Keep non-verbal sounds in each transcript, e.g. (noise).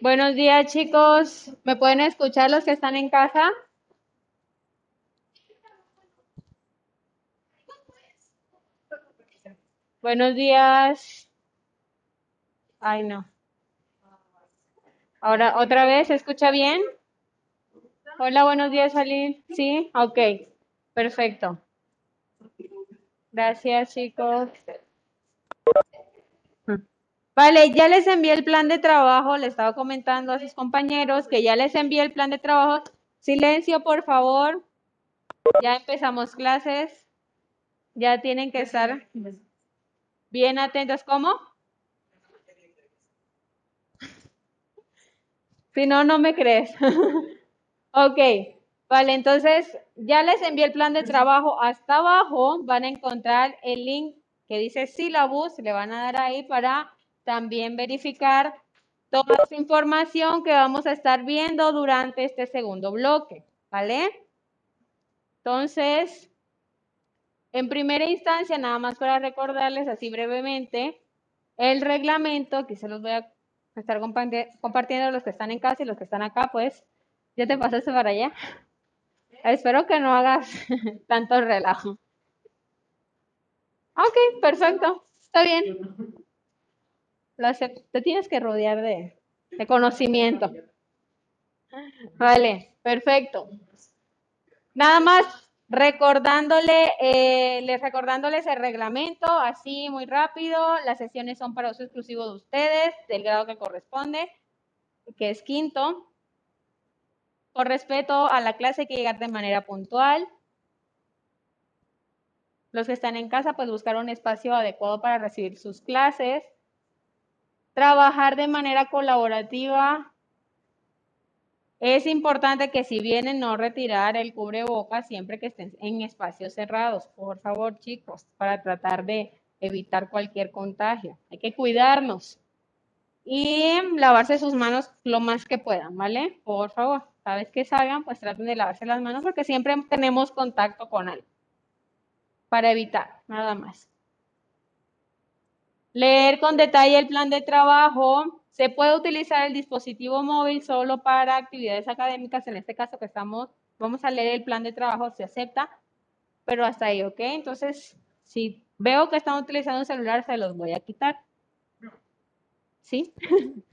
Buenos días, chicos. ¿Me pueden escuchar los que están en casa? Buenos días. Ay, no. Ahora, otra vez, ¿se escucha bien? Hola, buenos días, Ali. ¿Sí? Ok, perfecto. Gracias, chicos. Vale, ya les envié el plan de trabajo, le estaba comentando a sus compañeros que ya les envié el plan de trabajo. Silencio, por favor. Ya empezamos clases. Ya tienen que estar bien atentos. ¿Cómo? Si no, no me crees. (laughs) ok, vale, entonces ya les envié el plan de trabajo. Hasta abajo van a encontrar el link que dice syllabus. Le van a dar ahí para también verificar toda esa información que vamos a estar viendo durante este segundo bloque, ¿vale? Entonces, en primera instancia, nada más para recordarles así brevemente, el reglamento, que se los voy a estar compartiendo los que están en casa y los que están acá, pues, ya te pasaste para allá. Espero que no hagas (laughs) tanto relajo. Ok, perfecto, está bien te tienes que rodear de, conocimiento. Vale, perfecto. Nada más recordándole, eh, les recordándoles el reglamento, así muy rápido, las sesiones son para uso exclusivo de ustedes, del grado que corresponde, que es quinto. Por respeto a la clase hay que llegar de manera puntual. Los que están en casa, pues buscar un espacio adecuado para recibir sus clases. Trabajar de manera colaborativa. Es importante que si vienen no retirar el cubrebocas siempre que estén en espacios cerrados. Por favor, chicos, para tratar de evitar cualquier contagio. Hay que cuidarnos. Y lavarse sus manos lo más que puedan, ¿vale? Por favor, cada vez que salgan, pues traten de lavarse las manos porque siempre tenemos contacto con algo. Para evitar, nada más. Leer con detalle el plan de trabajo. Se puede utilizar el dispositivo móvil solo para actividades académicas. En este caso que estamos, vamos a leer el plan de trabajo, se acepta. pero hasta ahí, ¿ok? Entonces, si veo que están utilizando un celular, se los voy a quitar. ¿Sí? (laughs)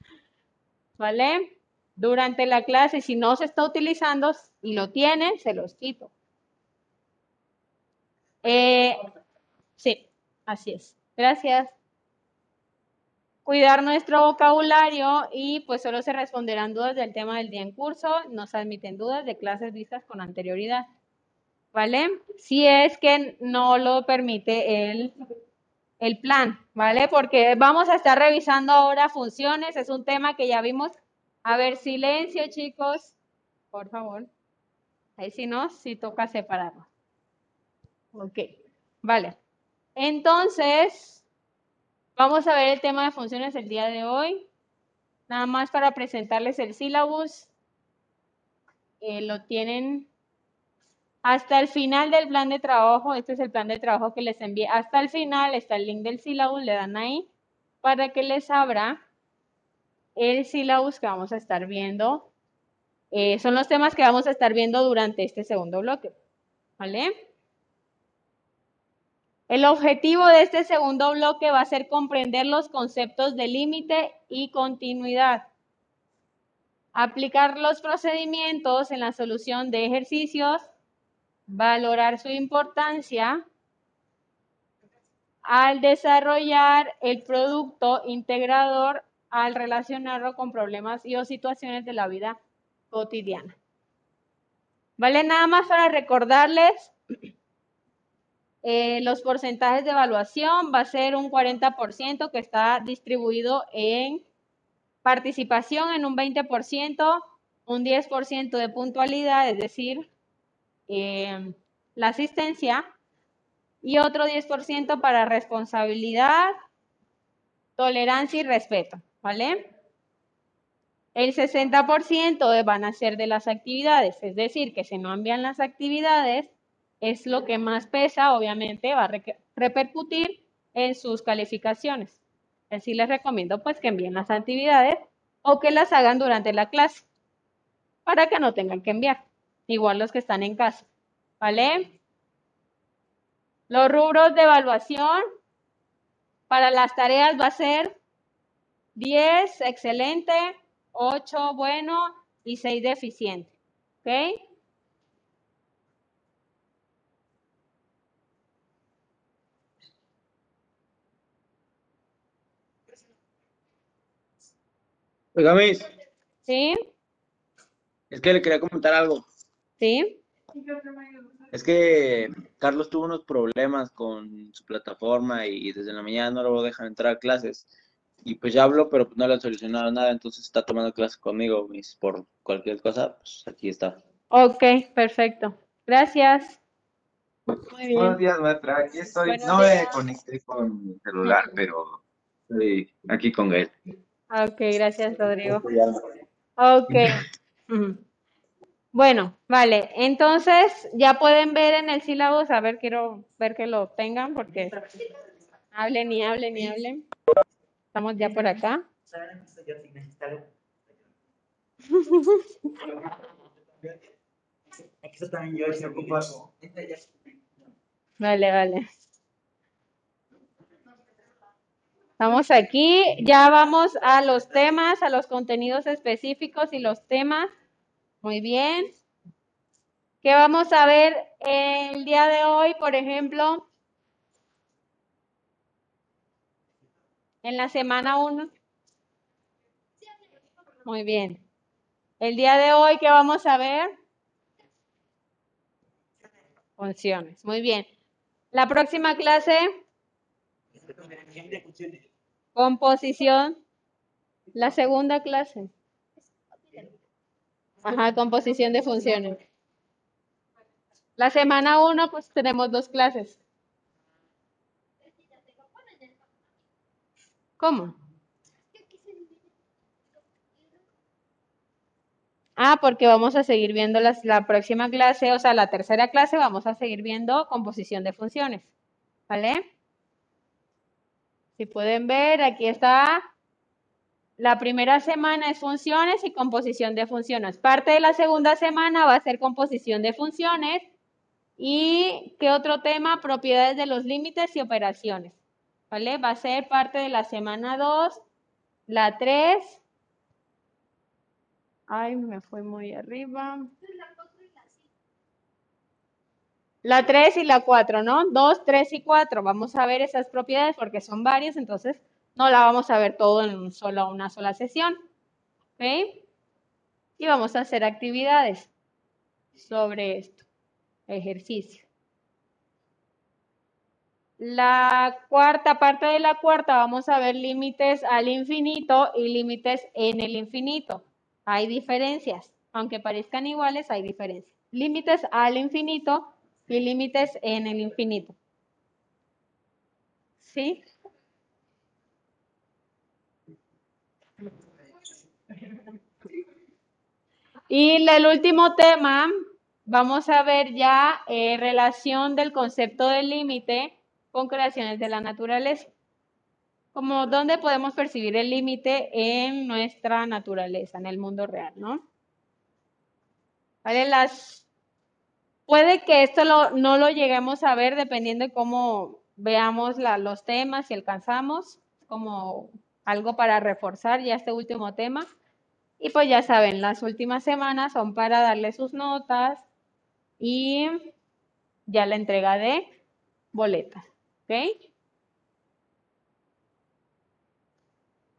¿Vale? Durante la clase, si no se está utilizando y lo tienen, se los quito. Eh, sí, así es. Gracias. Cuidar nuestro vocabulario y pues solo se responderán dudas del tema del día en curso. No se admiten dudas de clases vistas con anterioridad. ¿Vale? Si es que no lo permite el, el plan, ¿vale? Porque vamos a estar revisando ahora funciones. Es un tema que ya vimos. A ver, silencio, chicos. Por favor. Ahí si no, si toca separarlo. Ok, vale. Entonces, vamos a ver el tema de funciones el día de hoy. Nada más para presentarles el sílabus. Eh, lo tienen hasta el final del plan de trabajo. Este es el plan de trabajo que les envié. Hasta el final está el link del sílabus, le dan ahí para que les abra el sílabus que vamos a estar viendo. Eh, son los temas que vamos a estar viendo durante este segundo bloque. ¿Vale? El objetivo de este segundo bloque va a ser comprender los conceptos de límite y continuidad. Aplicar los procedimientos en la solución de ejercicios, valorar su importancia al desarrollar el producto integrador al relacionarlo con problemas y o situaciones de la vida cotidiana. ¿Vale? Nada más para recordarles (clears throat) eh, los porcentajes de evaluación va a ser un 40% que está distribuido en participación en un 20%, un 10% de puntualidad, es decir, eh, la asistencia, y otro 10% para responsabilidad, tolerancia y respeto, ¿vale? El 60% van a ser de las actividades, es decir, que si no envían las actividades, es lo que más pesa, obviamente, va a repercutir en sus calificaciones. Así les recomiendo pues que envíen las actividades o que las hagan durante la clase para que no tengan que enviar. Igual los que están en casa. ¿Vale? Los rubros de evaluación para las tareas va a ser 10, excelente, 8, bueno y 6 deficiente. ¿Ok? Oiga, Miss, ¿Sí? es que le quería comentar algo. ¿Sí? Es que Carlos tuvo unos problemas con su plataforma y desde la mañana no lo dejan entrar a clases. Y pues ya habló, pero pues no le han solucionado nada, entonces está tomando clases conmigo, Miss, por cualquier cosa, pues aquí está. Ok, perfecto. Gracias. Muy Buenos bien. días, maestra. Aquí estoy. Buenos no me conecté con mi celular, pero estoy aquí con él. Ok, gracias, Rodrigo. Ok. Bueno, vale. Entonces, ya pueden ver en el sílabus, a ver, quiero ver que lo tengan porque hablen y hablen y hablen. Estamos ya por acá. (laughs) Aquí está también yo, se ocupa. Vale, vale. Estamos aquí, ya vamos a los temas, a los contenidos específicos y los temas. Muy bien. ¿Qué vamos a ver el día de hoy, por ejemplo? En la semana 1. Muy bien. El día de hoy, ¿qué vamos a ver? Funciones. Muy bien. La próxima clase, composición. La segunda clase. Ajá, composición de funciones. La semana 1, pues tenemos dos clases. ¿Cómo? Ah, porque vamos a seguir viendo las- la próxima clase, o sea, la tercera clase, vamos a seguir viendo composición de funciones. ¿Vale? Si pueden ver, aquí está. La primera semana es funciones y composición de funciones. Parte de la segunda semana va a ser composición de funciones ¿Y qué otro tema? Propiedades de los límites y operaciones. ¿Vale? Va a ser parte de la semana 2, la 3. Ay, me fue muy arriba. La 3 y la 4, ¿no? 2, 3 y 4. Vamos a ver esas propiedades porque son varias, entonces no la vamos a ver todo en un solo, una sola sesión. ¿Ok? Y vamos a hacer actividades sobre esto. Ejercicio. La cuarta parte de la cuarta vamos a ver límites al infinito y límites en el infinito. Hay diferencias. Aunque parezcan iguales, hay diferencias. Límites al infinito y límites en el infinito. ¿Sí? Y el último tema, vamos a ver ya eh, relación del concepto del límite con creaciones de la naturaleza. Como dónde podemos percibir el límite en nuestra naturaleza, en el mundo real, ¿no? ¿Vale? Las, puede que esto no lo lleguemos a ver dependiendo de cómo veamos los temas, y alcanzamos, como algo para reforzar ya este último tema. Y pues ya saben, las últimas semanas son para darle sus notas y ya la entrega de boletas.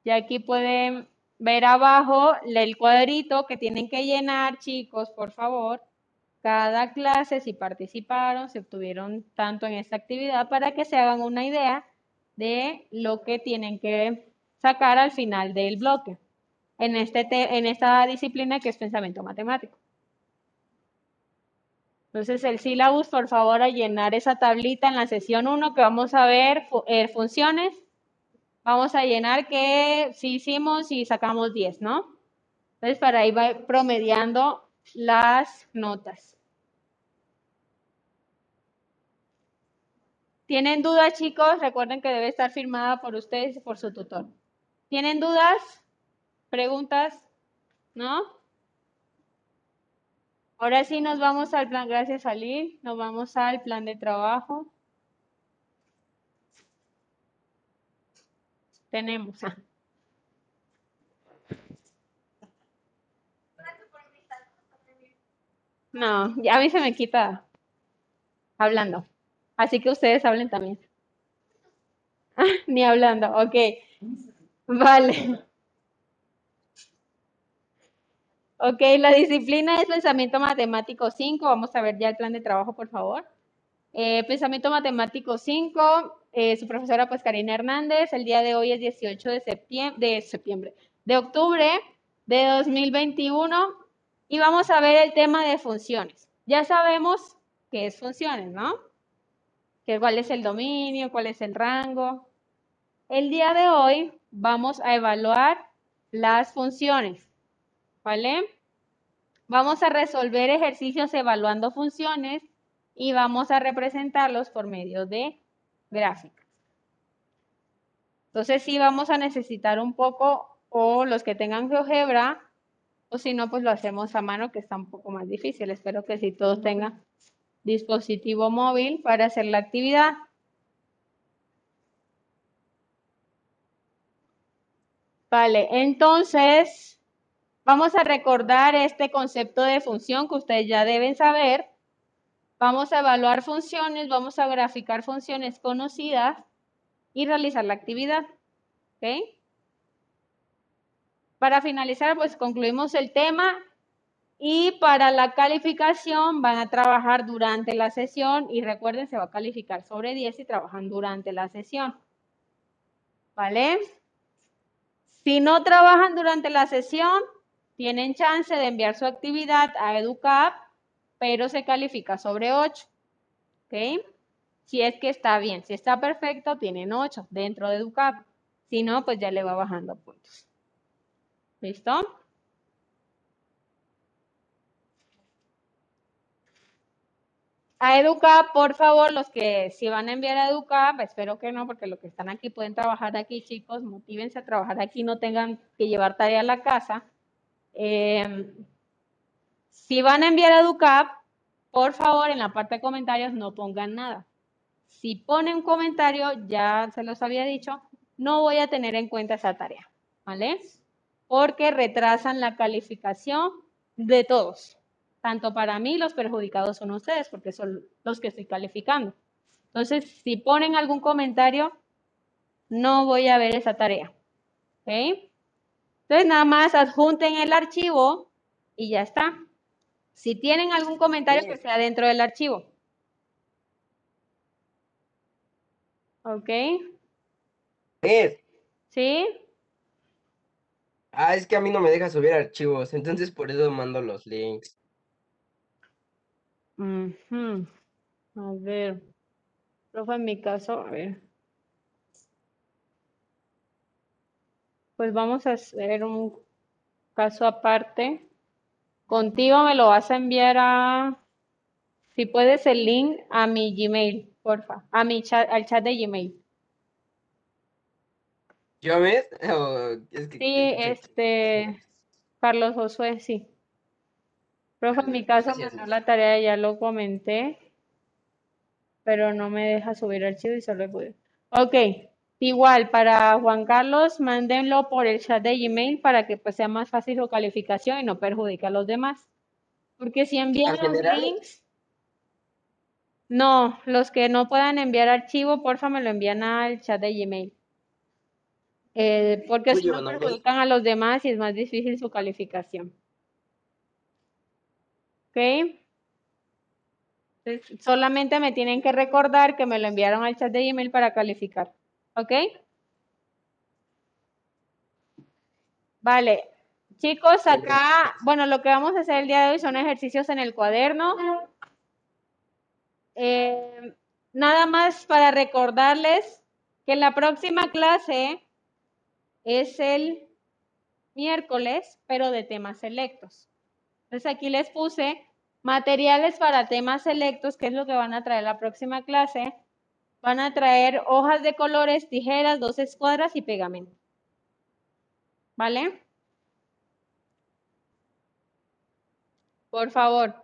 Y aquí pueden ver abajo el cuadrito que tienen que llenar, chicos, por favor. Cada clase, si participaron, si obtuvieron tanto en esta actividad, para que se hagan una idea de lo que tienen que sacar al final del bloque en, este en esta disciplina que es pensamiento matemático. Entonces, el sílabus, por favor, a llenar esa tablita en la sesión 1 que vamos a ver eh, funciones. Vamos a llenar que si hicimos y sacamos 10, ¿no? Entonces, para ahí va promediando las notas. ¿Tienen dudas, chicos? Recuerden que debe estar firmada por ustedes y por su tutor. ¿Tienen dudas? ¿Preguntas? ¿No? Ahora sí nos vamos al plan, gracias Ali, nos vamos al plan de trabajo. Tenemos. No, ya a mí se me quita hablando. Así que ustedes hablen también. Ni hablando, ok. Vale. Ok, la disciplina es pensamiento matemático 5. Vamos a ver ya el plan de trabajo, por favor. Eh, pensamiento matemático 5, eh, su profesora pues Karina Hernández. El día de hoy es 18 de septiembre, de septiembre, de octubre de 2021. Y vamos a ver el tema de funciones. Ya sabemos qué es funciones, ¿no? Que cuál es el dominio, cuál es el rango. El día de hoy vamos a evaluar las funciones. ¿Vale? Vamos a resolver ejercicios evaluando funciones y vamos a representarlos por medio de gráficas. Entonces sí vamos a necesitar un poco, o los que tengan GeoGebra, o si no, pues lo hacemos a mano, que está un poco más difícil. Espero que si todos tengan dispositivo móvil para hacer la actividad. Vale, entonces Vamos a recordar este concepto de función que ustedes ya deben saber. Vamos a evaluar funciones, vamos a graficar funciones conocidas y realizar la actividad. Para finalizar, pues concluimos el tema y para la calificación van a trabajar durante la sesión y recuerden, se va a calificar sobre 10 y trabajan durante la sesión. ¿Vale? Si no trabajan durante la sesión, tienen chance de enviar su actividad a EduCap, pero se califica sobre 8. ¿Ok? Si es que está bien, si está perfecto, tienen 8 dentro de EduCap. Si no, pues ya le va bajando puntos. ¿Listo? A EduCap, por favor, los que si van a enviar a EduCap, espero que no, porque los que están aquí pueden trabajar aquí, chicos, motívense a trabajar aquí, no tengan que llevar tarea a la casa. Em, si van a enviar a EduCap, por favor, en la parte de comentarios no pongan nada. Si ponen un comentario, ya se los había dicho, no voy a tener en cuenta esa tarea, ¿vale? Porque retrasan la calificación de todos. Tanto para mí, los perjudicados son ustedes, porque son los que estoy calificando. Entonces, si ponen algún comentario, no voy a ver esa tarea. ¿Ok? Entonces, nada más adjunten el archivo y ya está. Si tienen algún comentario, que sea dentro del archivo. ¿Ok? ¿Sí? Ah, es que a mí no me deja subir archivos, entonces por eso mando los links. A ver. Profe, en mi caso, a ver. Pues vamos a hacer un caso aparte. Contigo me lo vas a enviar a, si puedes, el link a mi Gmail, porfa, a mi chat, al chat de Gmail. ¿Yo? (laughs) ¿O es que- Sí, este, Carlos Josué, sí. Profe, en mi caso Gracias, mandó Luz. la tarea, ya lo comenté, pero no me deja subir archivo y solo pude. Ok, igual, para Juan Carlos, mándenlo por el chat de Gmail para que pues sea más fácil su calificación y no perjudique a los demás. Porque si envían ¿Al los links, no, los que no puedan enviar archivo, porfa, me lo envían al chat de Gmail. Eh, porque Uy, si no perjudican a los demás y es más difícil su calificación. ¿Ok? Entonces, solamente me tienen que recordar que me lo enviaron al chat de Gmail para calificar. ¿Ok? Vale. Chicos, acá, bueno, lo que vamos a hacer el día de hoy son ejercicios en el cuaderno. Eh, nada más para recordarles que la próxima clase es el miércoles, pero de temas selectos. Entonces aquí les puse materiales para temas selectos, que es lo que van a traer la próxima clase. Van a traer hojas de colores, tijeras, dos escuadras y pegamento. ¿Vale? Por favor.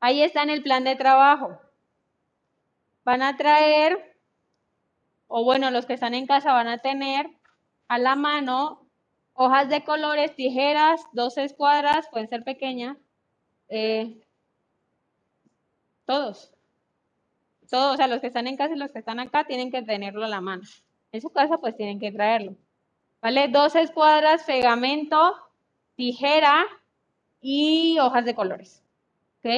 Ahí está en el plan de trabajo. Van a traer, o bueno, los que están en casa van a tener a la mano hojas de colores, tijeras, dos escuadras, pueden ser pequeñas, eh, todos. Todos, o sea, los que están en casa y los que están acá tienen que tenerlo a la mano. En su casa, pues tienen que traerlo. ¿Vale? Dos escuadras, pegamento, tijera y hojas de colores. ¿Ok?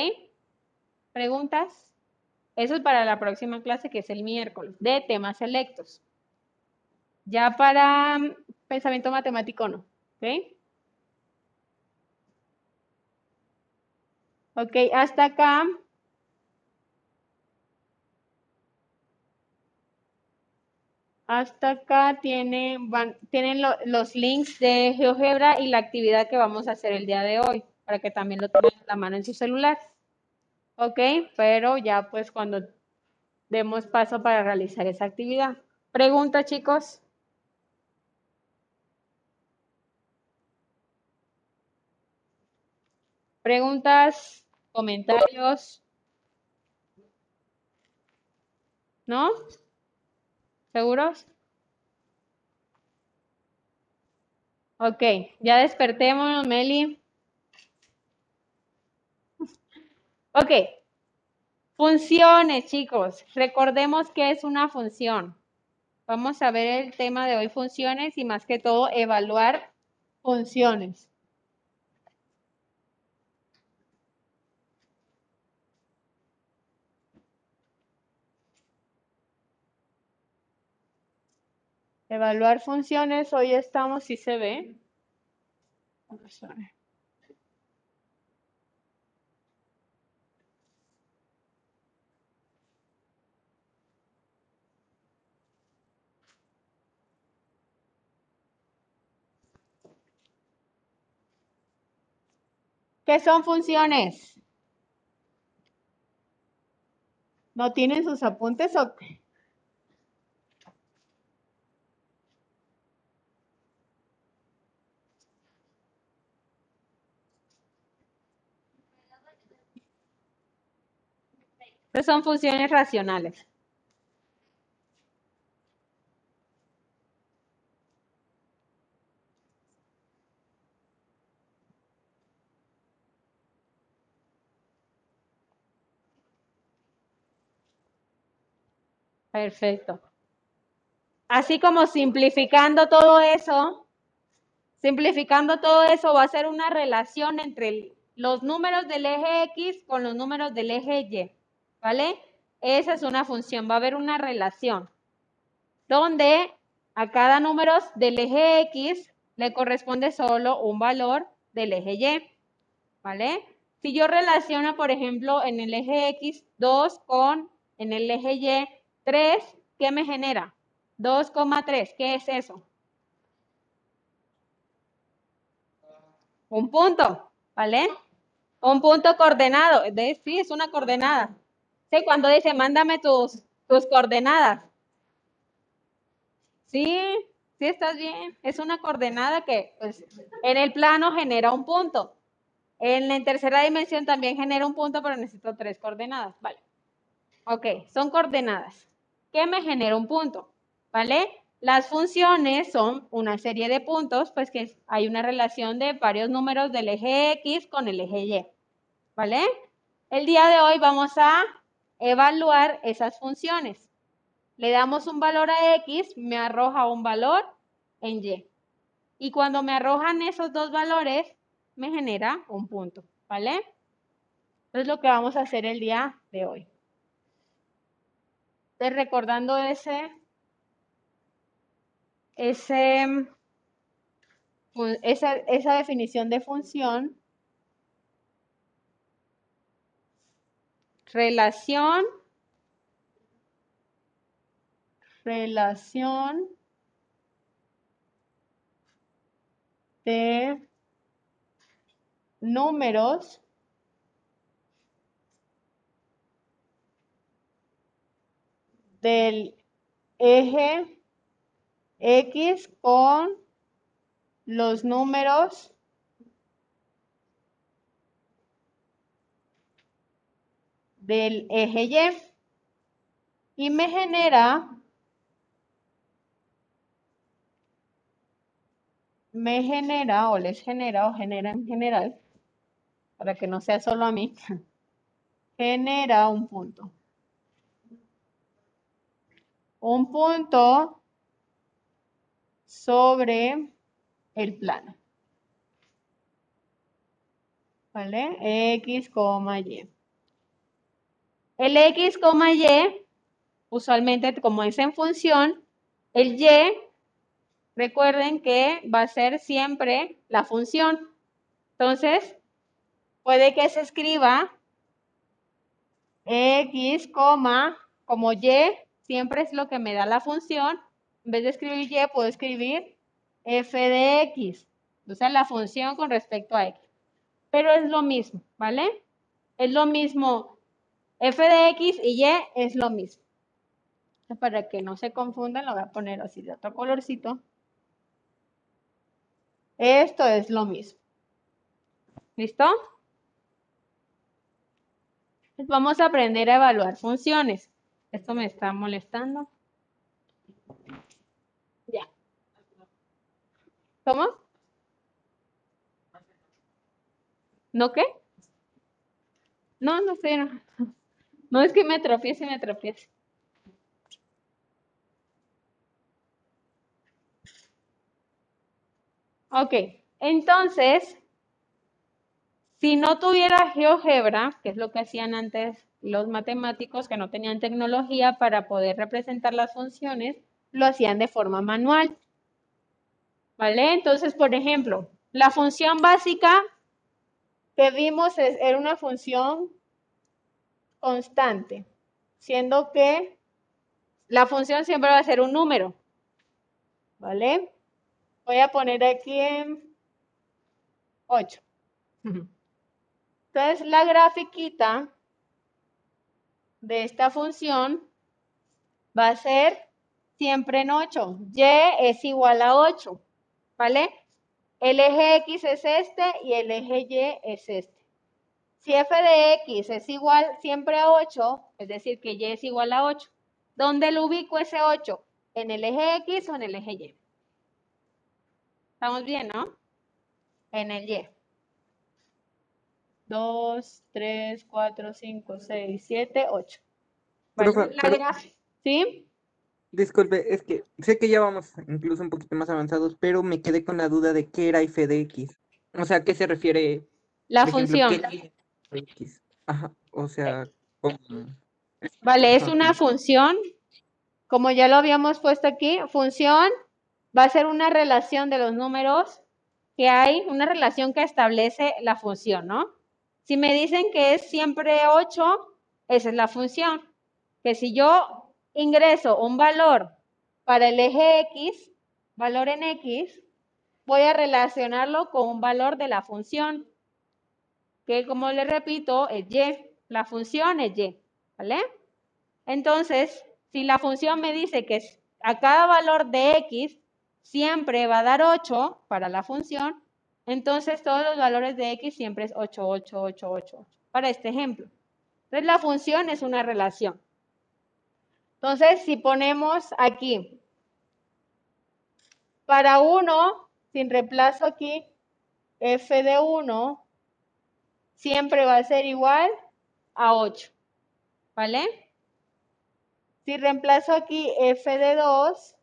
¿Preguntas? Eso es para la próxima clase, que es el miércoles, de temas selectos. Ya para mm, pensamiento matemático no. ¿Ok? Ok, hasta acá. Hasta acá tiene, van- tienen lo- los links de GeoGebra y la actividad que vamos a hacer el día de hoy, para que también lo tengan a la mano en su celular. Ok, pero ya pues cuando demos paso para realizar esa actividad. Pregunta, chicos. Preguntas, comentarios. ¿No? ¿Seguros? Ok, ya despertémonos, Meli. Ok, funciones, chicos. Recordemos que es una función. Vamos a ver el tema de hoy, funciones, y más que todo, evaluar funciones. Evaluar funciones, hoy estamos, si se ve. ¿Qué son funciones? ¿No tienen sus apuntes o qué? Estas son funciones racionales. Perfecto. Así como simplificando todo eso, simplificando todo eso va a ser una relación entre los números del eje X con los números del eje Y, ¿vale? Esa es una función, va a haber una relación donde a cada número del eje X le corresponde solo un valor del eje Y, ¿vale? Si yo relaciono, por ejemplo, en el eje X 2 con en el eje Y 3, ¿qué me genera? 2,3, ¿qué es eso? Un punto, ¿vale? Un punto coordenado. De, sí, es una coordenada. Sí, cuando dice, mándame tus, tus coordenadas. Sí, sí estás bien. Es una coordenada que pues, en el plano genera un punto. En la tercera dimensión también genera un punto, pero necesito tres coordenadas. Vale. Ok, son coordenadas. ¿Qué me genera un punto? ¿Vale? Las funciones son una serie de puntos, pues que hay una relación de varios números del eje X con el eje Y. ¿Vale? El día de hoy vamos a evaluar esas funciones. Le damos un valor a X, me arroja un valor en Y. Y cuando me arrojan esos dos valores, me genera un punto. ¿Vale? es lo que vamos a hacer el día de hoy. Entonces, recordando ese ese, esa, esa definición de función, relación, relación. De números. Del eje X con los números del eje Y y me genera me genera o les genera o genera en general para que no sea solo a mí (laughs) genera un punto un punto sobre el plano. ¿Vale? X, Y. El X, Y, usualmente como es en función, el Y, recuerden que va a ser siempre la función. Entonces, puede que se escriba X, como Y, siempre es lo que me da la función, en vez de escribir y, puedo escribir f de x. O sea, la función con respecto a x. Pero es lo mismo, ¿vale? Es lo mismo. F de x y y es lo mismo. Para que no se confundan, lo voy a poner así de otro colorcito. Esto es lo mismo. ¿Listo? Pues vamos a aprender a evaluar funciones. Esto me está molestando. Ya. ¿Cómo? ¿No qué? No, no sé. No es que me tropiece, me tropiece. Ok, entonces, si no tuviera GeoGebra, que es lo que hacían antes los matemáticos que no tenían tecnología para poder representar las funciones, lo hacían de forma manual. ¿Vale? Entonces, por ejemplo, la función básica que vimos es, era una función constante, siendo que la función siempre va a ser un número. ¿Vale? Voy a poner aquí en 8. Entonces, la grafiquita de esta función va a ser siempre en 8. Y es igual a 8, ¿vale? El eje X es este y el eje Y es este. Si f de X es igual siempre a 8, es decir, que y es igual a 8. ¿Dónde lo ubico ese 8? ¿En el eje X o en el eje Y? Estamos bien, ¿no? En el Y. 2, 3, 4, 5, 6, 7, 8. Profe, La pero- graf- ¿Sí? Disculpe, es que sé que ya vamos incluso un poquito más avanzados, pero me quedé con la duda de qué era f de x. O sea, ¿a qué se refiere? La por ejemplo, función. qué x? Ajá, o sea, ¿cómo? Vale, es una función, como ya lo habíamos puesto aquí, función va a ser una relación de los números que hay, una relación que establece la función, ¿no? Si me dicen que es siempre 8, esa es la función. Que si yo ingreso un valor para el eje X, valor en X, voy a relacionarlo con un valor de la función, que como le repito, es Y. La función es Y, ¿vale? Entonces, si la función me dice que a cada valor de x siempre va a dar 8 para la función, entonces todos los valores de x siempre es 8, 8, 8, 8, 8, para este ejemplo. Entonces, la función es una relación. Entonces, si ponemos aquí, para 1, sin reemplazo aquí, f de 1 siempre va a ser igual a 8, ¿vale? Si reemplazo aquí f de 2,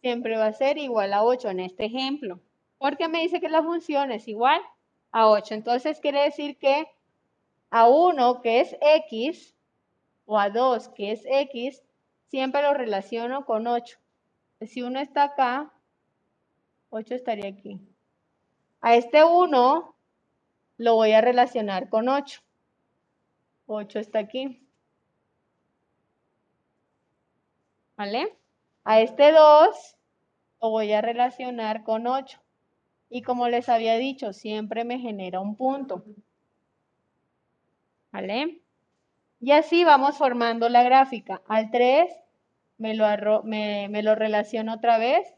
siempre va a ser igual a 8 en este ejemplo. Porque me dice que la función es igual a 8. Entonces quiere decir que a 1, que es x, o a 2, que es x, siempre lo relaciono con 8. Si 1 está acá, 8 estaría aquí. A este 1 lo voy a relacionar con 8. 8 está aquí. ¿Vale? A este 2 lo voy a relacionar con 8. Y como les había dicho, siempre me genera un punto. ¿Vale? Y así vamos formando la gráfica. Al 3 me lo, me, me lo relaciono otra vez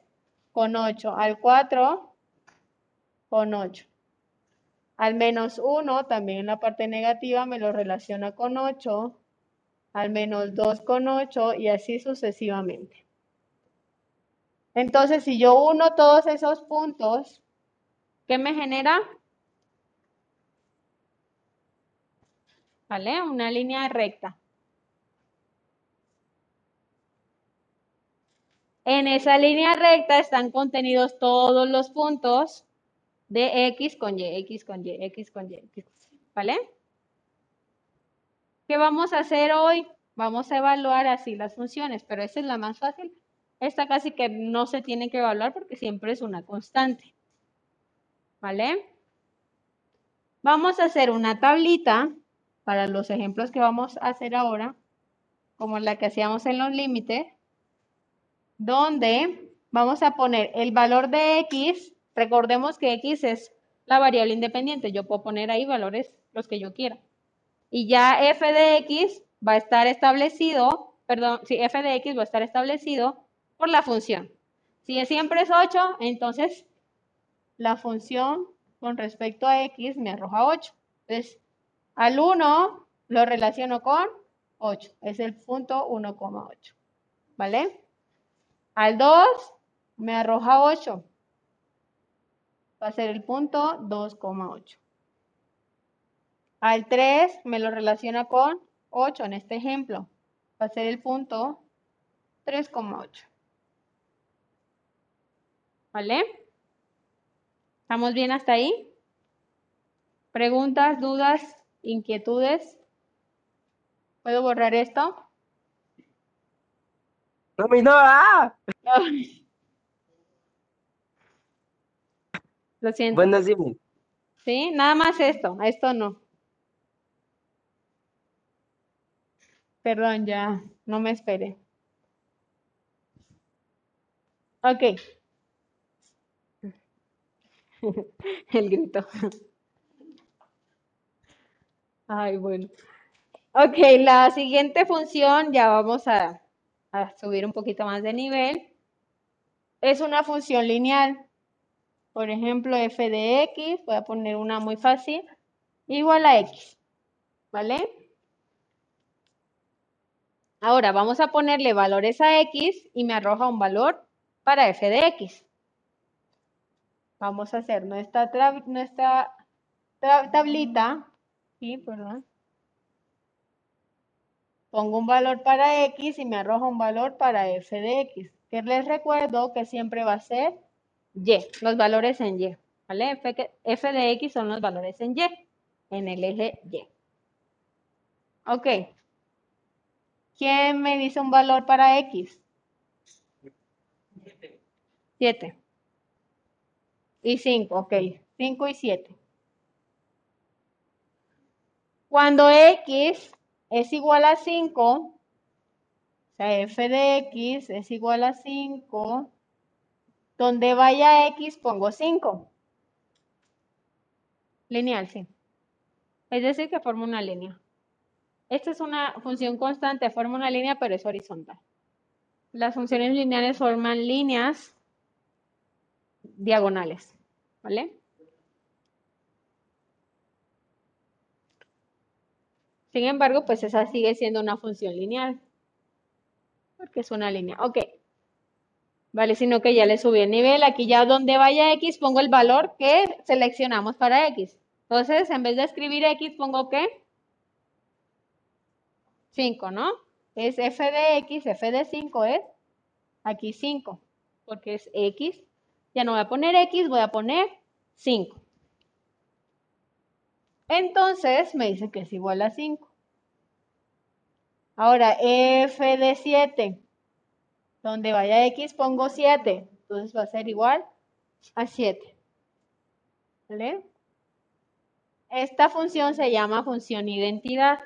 con 8. Al 4 con 8. Al menos 1, también en la parte negativa, me lo relaciona con 8 al menos 2 con 8 y así sucesivamente. Entonces, si yo uno todos esos puntos, ¿qué me genera? ¿Vale? Una línea recta. En esa línea recta están contenidos todos los puntos de x con y, x con y, x con y, x ¿vale? ¿Qué vamos a hacer hoy? Vamos a evaluar así las funciones, pero esa es la más fácil. Esta casi que no se tiene que evaluar porque siempre es una constante. ¿Vale? Vamos a hacer una tablita para los ejemplos que vamos a hacer ahora, como la que hacíamos en los límites, donde vamos a poner el valor de x. Recordemos que x es la variable independiente. Yo puedo poner ahí valores los que yo quiera. Y ya f de x va a estar establecido, perdón, si f de x va a estar establecido por la función. Si siempre es 8, entonces la función con respecto a x me arroja 8. Entonces, al 1 lo relaciono con 8, es el punto 1,8. ¿Vale? Al 2 me arroja 8, va a ser el punto 2,8. Al 3 me lo relaciona con 8 en este ejemplo. Va a ser el punto 3,8. ¿Vale? ¿Estamos bien hasta ahí? ¿Preguntas, dudas, inquietudes? ¿Puedo borrar esto? No, no, (laughs) ¡ah! Ay. Lo siento. Bueno, sí, mi- ¿Sí? Nada más esto, esto no. Perdón, ya, no me esperé. Ok. (laughs) El grito. Ay, bueno. Ok, la siguiente función, ya vamos a, a subir un poquito más de nivel. Es una función lineal. Por ejemplo, f de x, voy a poner una muy fácil, igual a x. ¿Vale? Ahora vamos a ponerle valores a x y me arroja un valor para f de x. Vamos a hacer nuestra, tra- nuestra tra- tablita. Sí, perdón. Pongo un valor para x y me arroja un valor para f de x. Que les recuerdo que siempre va a ser y, los valores en y. ¿Vale? F, f de x son los valores en y, en el eje y. Ok. ¿Quién me dice un valor para x? 7. Y 5, ok. 5 y 7. Cuando x es igual a 5, o sea, f de x es igual a 5, donde vaya x pongo 5. Lineal, sí. Es decir, que forma una línea. Esta es una función constante, forma una línea, pero es horizontal. Las funciones lineales forman líneas diagonales, ¿vale? Sin embargo, pues esa sigue siendo una función lineal, porque es una línea. Ok. Vale, sino que ya le subí el nivel. Aquí ya donde vaya x pongo el valor que seleccionamos para x. Entonces, en vez de escribir x, pongo ¿qué? 5, ¿no? Es f de x, f de 5 es aquí 5, porque es x. Ya no voy a poner x, voy a poner 5. Entonces me dice que es igual a 5. Ahora, f de 7. Donde vaya x pongo 7. Entonces va a ser igual a 7. ¿Vale? Esta función se llama función identidad.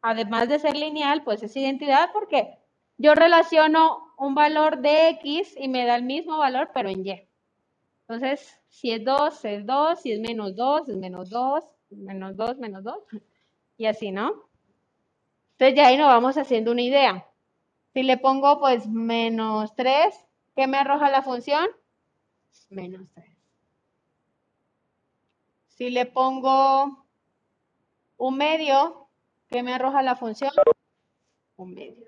Además de ser lineal, pues es identidad porque yo relaciono un valor de x y me da el mismo valor, pero en y. Entonces, si es 2, es 2, si es menos 2, es menos 2, menos 2, menos 2, y así, ¿no? Entonces ya ahí nos vamos haciendo una idea. Si le pongo pues menos 3, ¿qué me arroja la función? Menos 3. Si le pongo un medio, ¿qué me arroja la función? Un medio.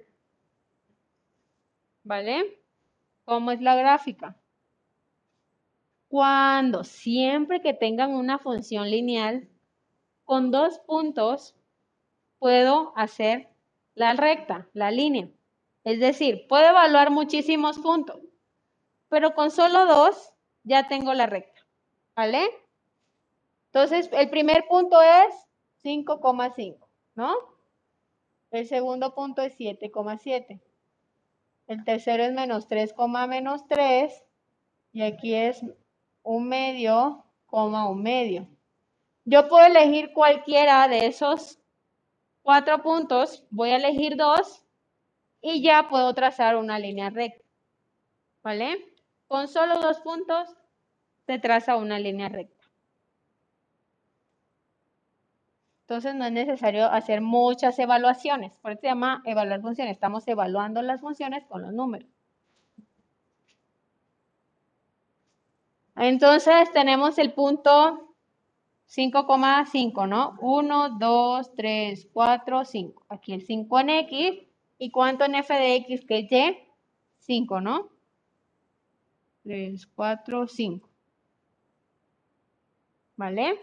¿Vale? ¿Cómo es la gráfica? Cuando siempre que tengan una función lineal con dos puntos, puedo hacer la recta, la línea. Es decir, puedo evaluar muchísimos puntos, pero con solo dos ya tengo la recta. ¿Vale? Entonces, el primer punto es 5,5, ¿no? El segundo punto es 7,7. El tercero es menos 3, menos 3. Y aquí es un medio, coma un medio. Yo puedo elegir cualquiera de esos cuatro puntos. Voy a elegir dos y ya puedo trazar una línea recta. ¿Vale? Con solo dos puntos se traza una línea recta. Entonces no es necesario hacer muchas evaluaciones. Por eso se llama evaluar funciones. Estamos evaluando las funciones con los números. Entonces tenemos el punto 5,5, ¿no? 1, 2, 3, 4, 5. Aquí el 5 en X. ¿Y cuánto en f de X que es Y? 5, ¿no? 3, 4, 5. ¿Vale?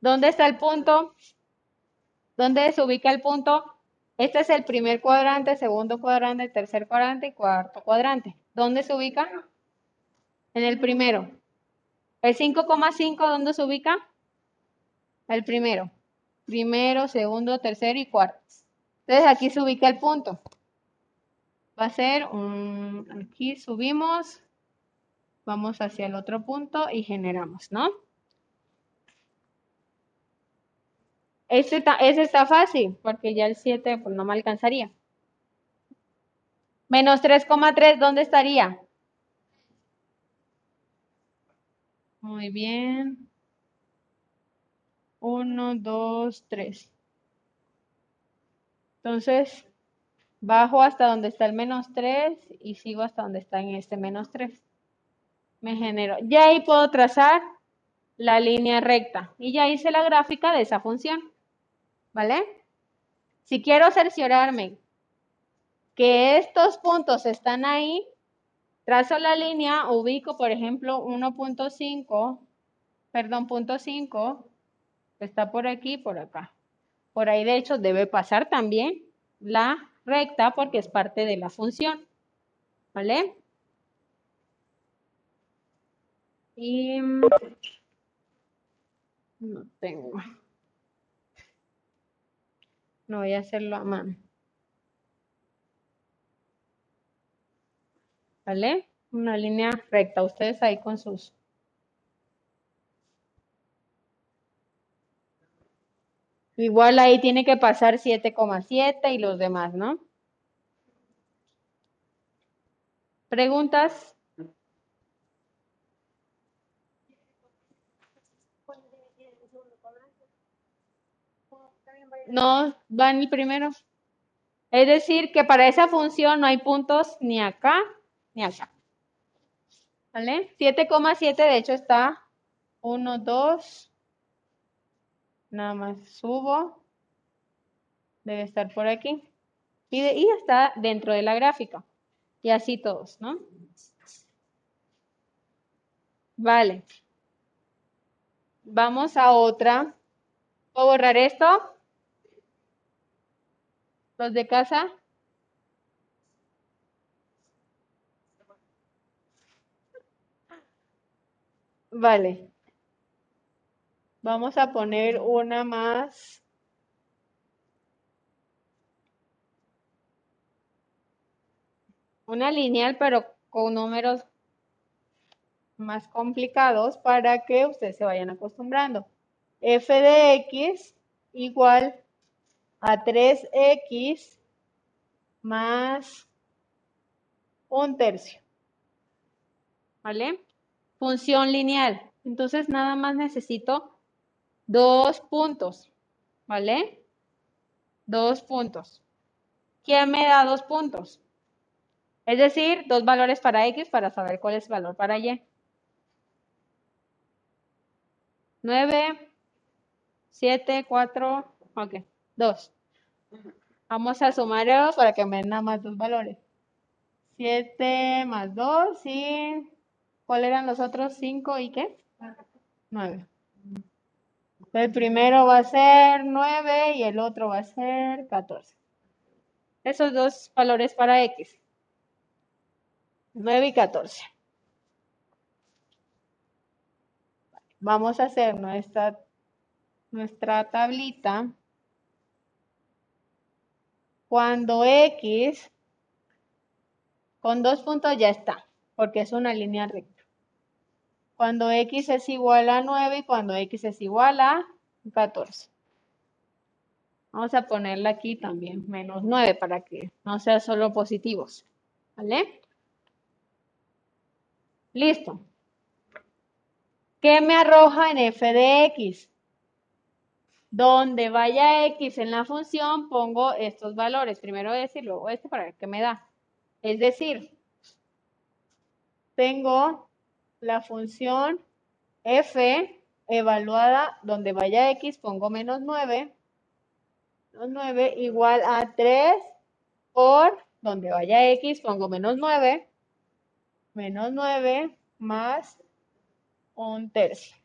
¿Dónde está el punto? ¿Dónde se ubica el punto? Este es el primer cuadrante, segundo cuadrante, tercer cuadrante y cuarto cuadrante. ¿Dónde se ubica? En el primero. ¿El 5,5 dónde se ubica? El primero. Primero, segundo, tercero y cuarto. Entonces aquí se ubica el punto. Va a ser un... Aquí subimos, vamos hacia el otro punto y generamos, ¿no? Este está, ese está fácil, porque ya el 7 pues, no me alcanzaría. Menos 3,3, ¿dónde estaría? Muy bien. 1, 2, 3. Entonces, bajo hasta donde está el menos 3 y sigo hasta donde está en este menos 3. Me genero. Ya ahí puedo trazar la línea recta. Y ya hice la gráfica de esa función. ¿Vale? Si quiero cerciorarme que estos puntos están ahí, trazo la línea, ubico, por ejemplo, 1.5, perdón, punto 5, está por aquí, por acá. Por ahí, de hecho, debe pasar también la recta porque es parte de la función. ¿Vale? Y no tengo. No voy a hacerlo a mano. ¿Vale? Una línea recta. Ustedes ahí con sus Igual ahí tiene que pasar 7,7 y los demás, ¿no? ¿Preguntas? No, van el primero. Es decir, que para esa función no hay puntos ni acá ni acá. ¿Vale? 7,7 de hecho está 1, 2, Nada más subo. Debe estar por aquí. Y, y está dentro de la gráfica. Y así todos, ¿no? Vale. Vamos a otra. ¿Puedo borrar esto? ¿Los de casa? Vale. Vamos a poner una más. Una lineal, pero con números más complicados para que ustedes se vayan acostumbrando. f de x igual a 3x más un tercio. ¿Vale? Función lineal. Entonces nada más necesito dos puntos, ¿vale? Dos puntos. ¿Quién me da dos puntos? Es decir, dos valores para X para saber cuál es el valor para Y. 9, 7, 4, ok, 2. Vamos a sumar para que me den nada más dos valores. 7 más 2 y... ¿Cuál eran los otros? 5 y qué? 9. El primero va a ser 9 y el otro va a ser 14. Esos dos valores para X. 9 y 14. Vamos a hacer nuestra, nuestra tablita. Cuando X con dos puntos ya está, porque es una línea recta cuando x es igual a 9 y cuando x es igual a 14. Vamos a ponerle aquí también menos 9 para que no sea solo positivos. ¿Vale? Listo. ¿Qué me arroja en f de x? Donde vaya x en la función, pongo estos valores. Primero este y luego este para ver qué me da. Es decir, tengo la función f evaluada donde vaya x, pongo menos 9, menos 9 igual a 3 por donde vaya x, pongo menos 9, menos 9 más un tercio.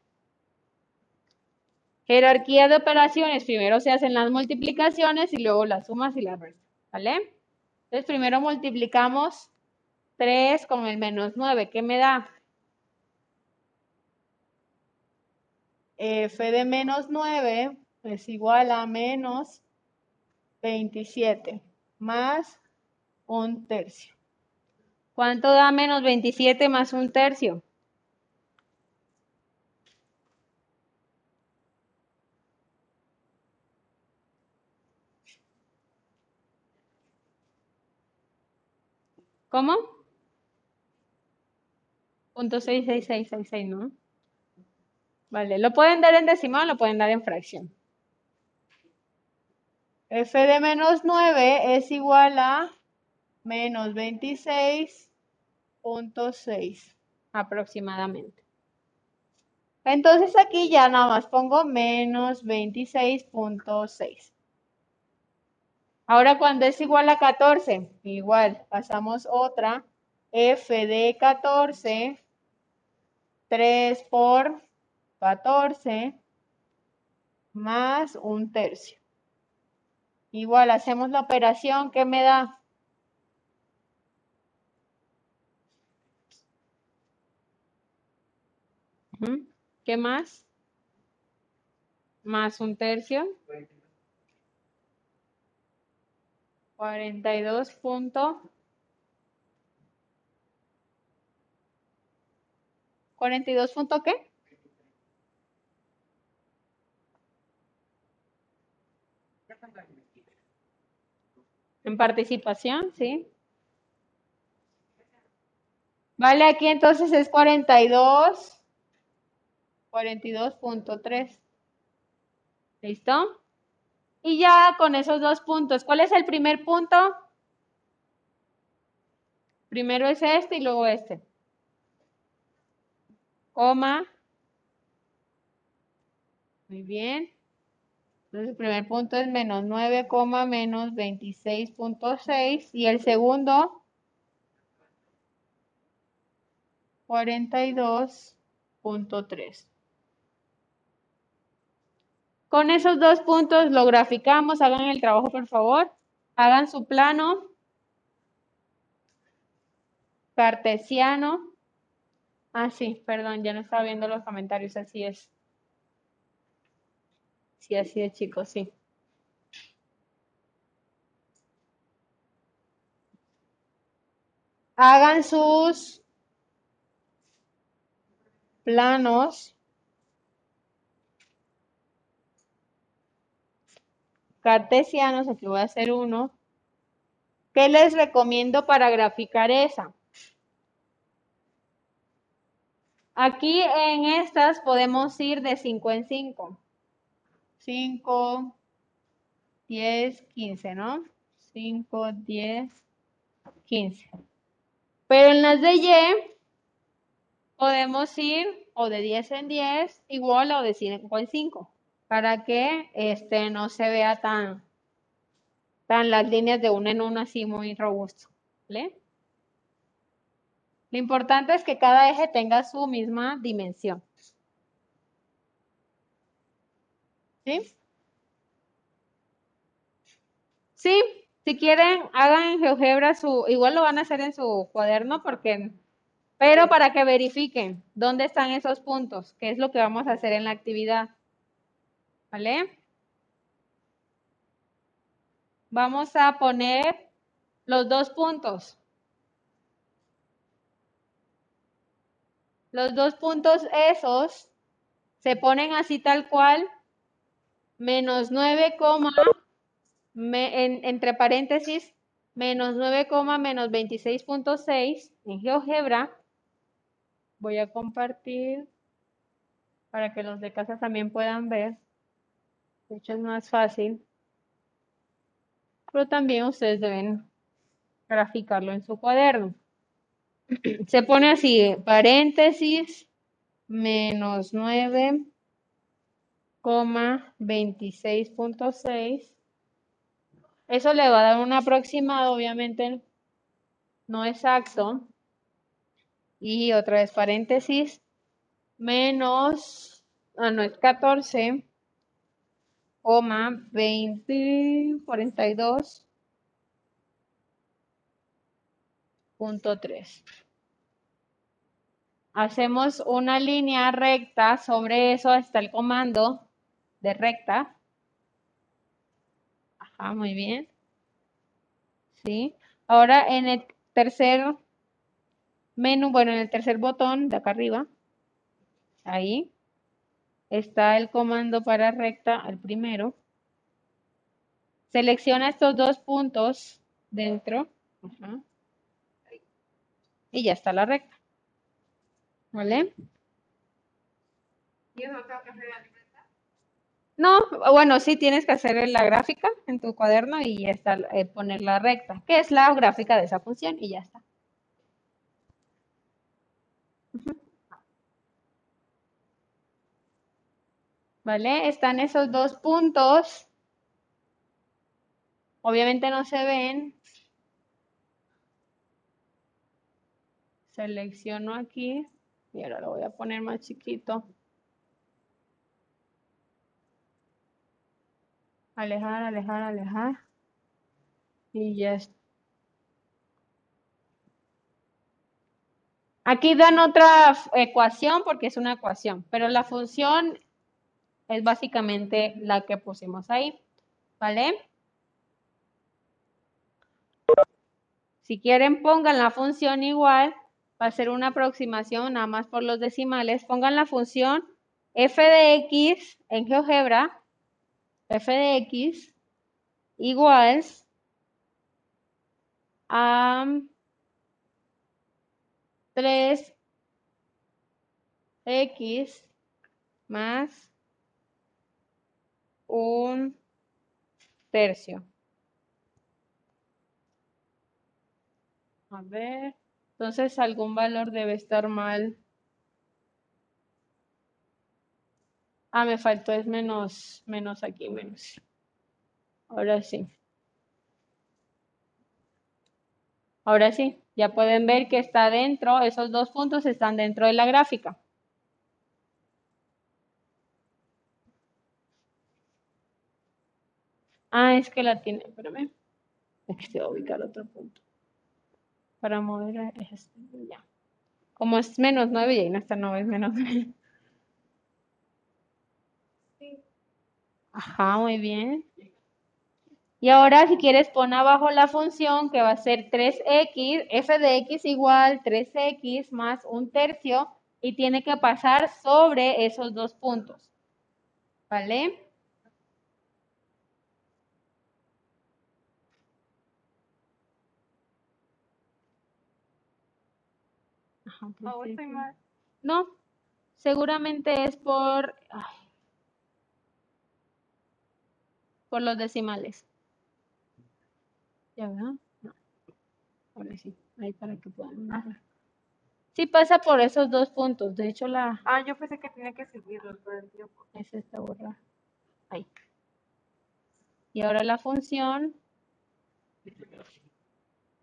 Jerarquía de operaciones, primero se hacen las multiplicaciones y luego las sumas y las restas, ¿vale? Entonces primero multiplicamos 3 con el menos 9, ¿qué me da? F de menos 9 es igual a menos 27 más un tercio. ¿Cuánto da menos 27 más un tercio? ¿Cómo? Punto 66666, ¿no? Vale, lo pueden dar en decimal, lo pueden dar en fracción. f de menos 9 es igual a menos 26.6 aproximadamente. Entonces aquí ya nada más pongo menos 26.6. Ahora cuando es igual a 14, igual, pasamos otra, f de 14, 3 por 14, más un tercio. Igual, hacemos la operación, ¿qué me da? ¿Qué más? Más un tercio. 42 punto. 42 punto qué? En participación, sí. Vale, aquí entonces es 42. 42.3. ¿Listo? Y ya con esos dos puntos, ¿cuál es el primer punto? Primero es este y luego este. Coma. Muy bien. Entonces el primer punto es menos 9, menos 26.6 y el segundo 42.3. Con esos dos puntos lo graficamos, hagan el trabajo por favor, hagan su plano cartesiano. Ah, sí, perdón, ya no estaba viendo los comentarios, así es. Sí, así es, chicos, sí. Hagan sus planos cartesianos, aquí voy a hacer uno. ¿Qué les recomiendo para graficar esa? Aquí en estas podemos ir de 5 en 5. 5, 10, 15, ¿no? 5, 10, 15. Pero en las de Y podemos ir o de 10 en 10 igual o de 5 en 5 para que este no se vea tan, las líneas de uno en uno así muy robusto. Lo importante es que cada eje tenga su misma dimensión. ¿Sí? Sí, si quieren, hagan en GeoGebra su, igual lo van a hacer en su cuaderno porque, pero para que verifiquen dónde están esos puntos, qué es lo que vamos a hacer en la actividad. ¿Vale? Vamos a poner los dos puntos. Los dos puntos esos se ponen así tal cual, menos 9, me, entre paréntesis, menos 9, menos 26.6 en GeoGebra. Voy a compartir para que los de casa también puedan ver. De hecho, es más fácil. Pero también ustedes deben graficarlo en su cuaderno. (clears throat) Se pone así, paréntesis, menos 9, 26.6. Eso le va a dar un aproximado, obviamente no exacto. Y otra vez paréntesis, menos, ah, no es 14, 20, 42.3. Hacemos una línea recta, sobre eso está el comando de recta. Ajá, muy bien. Sí. Ahora en el tercer menú, bueno, en el tercer botón de acá arriba, ahí, está el comando para recta, el primero. Selecciona estos dos puntos dentro. Y ya está la recta. ¿Vale? No, bueno, sí tienes que hacer la gráfica en tu cuaderno y está, eh, poner la recta, que es la gráfica de esa función y ya está. ¿Vale? Están esos dos puntos. Obviamente no se ven. Selecciono aquí y ahora lo voy a poner más chiquito. Alejar, alejar, alejar. Y ya está. Aquí dan otra ecuación porque es una ecuación, pero la función es básicamente la que pusimos ahí, ¿vale? Si quieren, pongan la función igual, va a ser una aproximación nada más por los decimales. Pongan la función f de x en GeoGebra, f de x igual a 3x más un tercio. A ver, entonces algún valor debe estar mal. Ah, me faltó, es menos, menos aquí, menos. Ahora sí. Ahora sí, ya pueden ver que está dentro, esos dos puntos están dentro de la gráfica. Ah, es que la tiene, espérame. Es que se va a ubicar otro punto. Para mover este, ya. Como es menos 9 y ahí no está 9, es menos 9. Ajá, muy bien. Y ahora si quieres pon abajo la función que va a ser 3x, f de x igual 3x más un tercio y tiene que pasar sobre esos dos puntos. ¿Vale? Ajá, estoy 3x. mal. No, seguramente es por, ay, por los decimales. ¿Ya verdad? No. Ahora sí, ahí para que puedan ver. Sí pasa por esos dos puntos. De hecho, la Ah, yo pensé que tenía que seguirlo todo el tiempo. es esta borra. Ahí. Y ahora la función.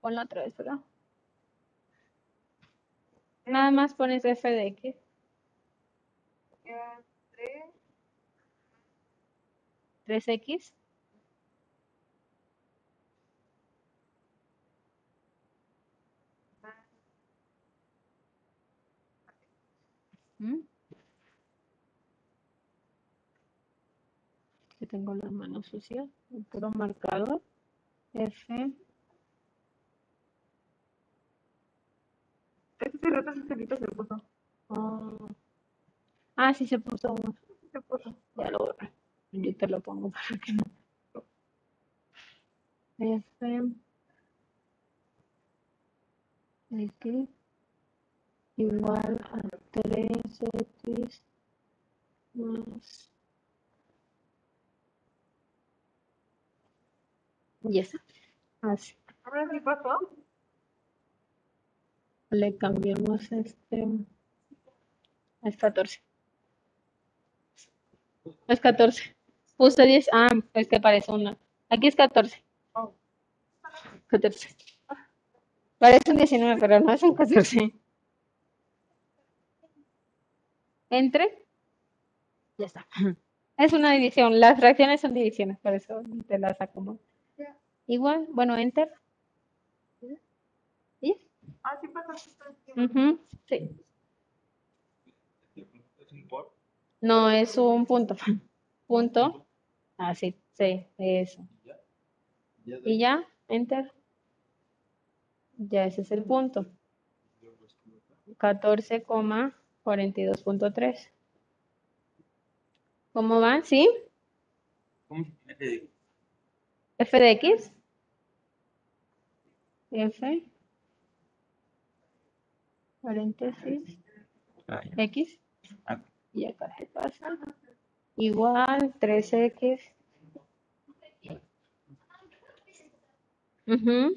Ponla otra vez, ¿verdad? Nada más pones f de x tres. 3x. ¿Mm? Que tengo las manos sucias, un puro marcador. F. Este rato se puso. Ah, ah, sí se puso uno. Se puso. Ya lo borré. Yo te lo pongo para que no. X igual a 3x más. Y está. Así. Ahora sí pasó. Le cambiamos este. Es 14. Es 14. Puse 10. Ah, es que parece una. Aquí es 14. Oh. 14. Parece un 19, pero no es un 14. Entre. Ya está. Es una división. Las fracciones son divisiones, por eso te las acomodo. Igual, bueno, enter. ¿Y? Ah, sí pasó. todo el tiempo. Ujú, sí. No, es un punto. Punto. Ah, sí, sí, eso. Y ya, enter. Ya ese es el punto. 14,42.3. ¿Cómo van? ¿Sí? F de X. F. Paréntesis. X. Y acá se pasa. Igual 3X. Ujú.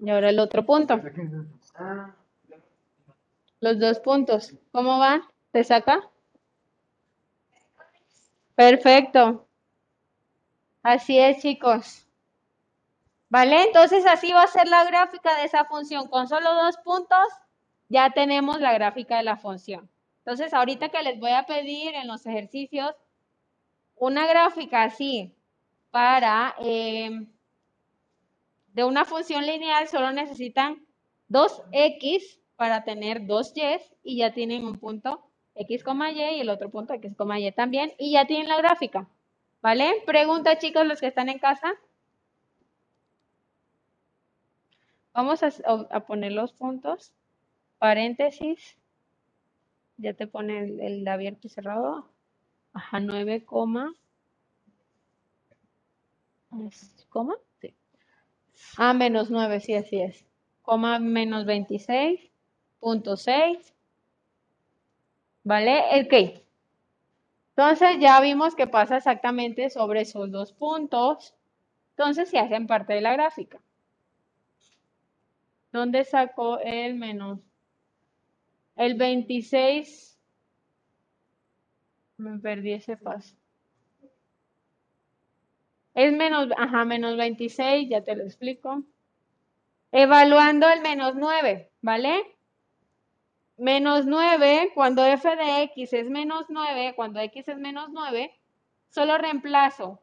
Y ahora el otro punto. Los dos puntos. ¿Cómo van? ¿Se saca? Perfecto. Así es, chicos. ¿Vale? Entonces así va a ser la gráfica de esa función. Con solo dos puntos ya tenemos la gráfica de la función. Entonces ahorita que les voy a pedir en los ejercicios una gráfica así para eh, de una función lineal solo necesitan dos x para tener dos y y ya tienen un punto x, y y el otro punto x, y también y ya tienen la gráfica. ¿Vale? Pregunta chicos los que están en casa. Vamos a poner los puntos. Paréntesis. Ya te pone el, el abierto y cerrado. Ajá, 9, coma. ¿Coma? Sí. Ah, menos 9, sí, así es. Coma menos 26, punto 6. ¿Vale? Ok. Entonces ya vimos que pasa exactamente sobre esos dos puntos. Entonces se hacen parte de la gráfica. ¿Dónde sacó el menos? El 26. Me perdí ese paso. Es menos, ajá, menos 26, ya te lo explico. Evaluando el menos 9, ¿vale? Menos 9, cuando f de x es menos 9, cuando x es menos 9, solo reemplazo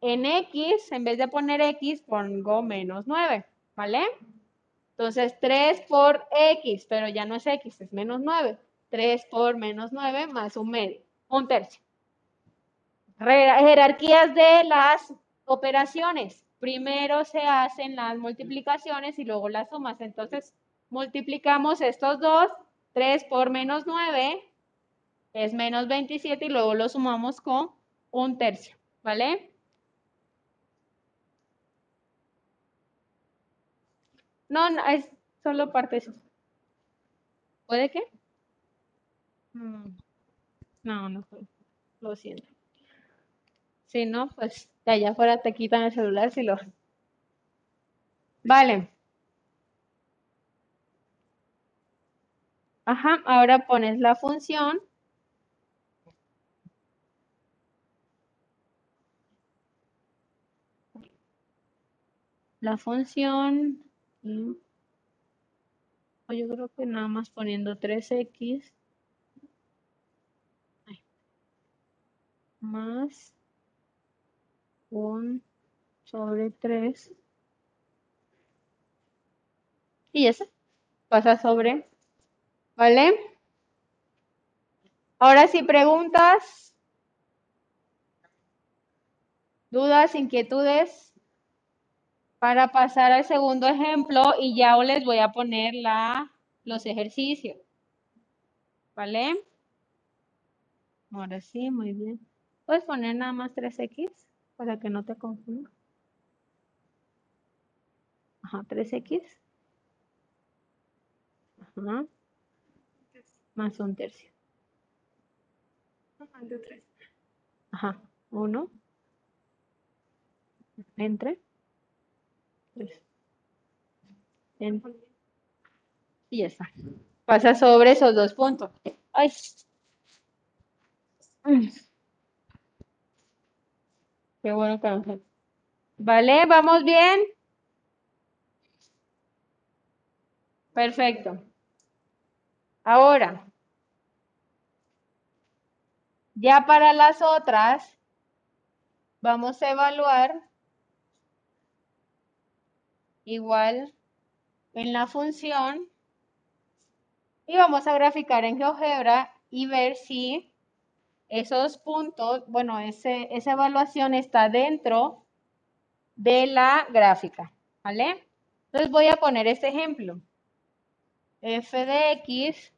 en x, en vez de poner x, pongo menos 9, ¿vale? Entonces 3 por x, pero ya no es x, es menos 9. 3 por menos 9 más un medio, un tercio. Jerarquías de las operaciones. Primero se hacen las multiplicaciones y luego las sumas. Entonces, multiplicamos estos dos. 3 por menos 9 es menos 27 y luego lo sumamos con un tercio. ¿Vale? No, no, es solo parte eso. ¿Puede qué? Mm, no, no, lo siento. Si no, pues de allá afuera te quitan el celular si lo... Vale. Ajá, ahora pones la función. La función... Yo creo que nada más poniendo 3x más 1 sobre 3 y eso pasa sobre, ¿vale? Ahora si preguntas, dudas, inquietudes, para pasar al segundo ejemplo y ya les voy a poner la, los ejercicios, ¿vale? Ahora sí, muy bien. Puedes poner nada más 3x para que no te confunda. Ajá, 3x. Ajá. Más un tercio. Ajá, 1. Entre. 3. Entre. Y ya está. Pasa sobre esos dos puntos. Ay. Qué bueno que ¿Vale? ¿Vamos bien? Perfecto. Ahora, ya para las otras, vamos a evaluar igual en la función y vamos a graficar en GeoGebra y ver si esos puntos, bueno, ese, esa evaluación está dentro de la gráfica, ¿vale? Entonces voy a poner este ejemplo. f de x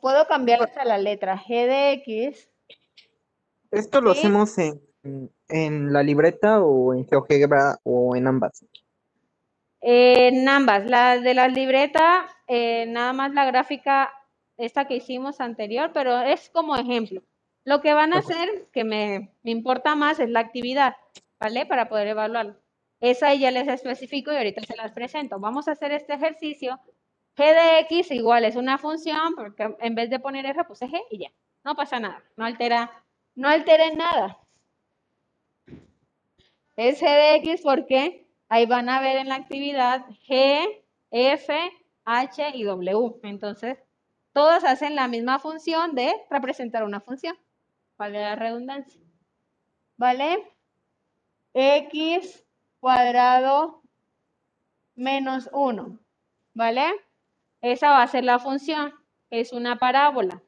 puedo cambiar hasta la letra g de x. ¿Esto lo hacemos en, en la libreta o en GeoGebra o en ambas? en ambas, la de la libreta, eh, nada más la gráfica, esta que hicimos anterior, pero es como ejemplo. Lo que van a hacer, que me, importa más, es la actividad, ¿vale? Para poder evaluarlo. Esa ya les especifico y ahorita se las presento. Vamos a hacer este ejercicio g de x igual es una función, porque en vez de poner f puse g y ya. No pasa nada, no altera, no altera nada. Es g de x porque ahí van a ver en la actividad g, f, h y w. Entonces, todos hacen la misma función de representar una función. Vale la redundancia. ¿Vale? x cuadrado menos 1. ¿Vale? Esa va a ser la función. Es una parábola.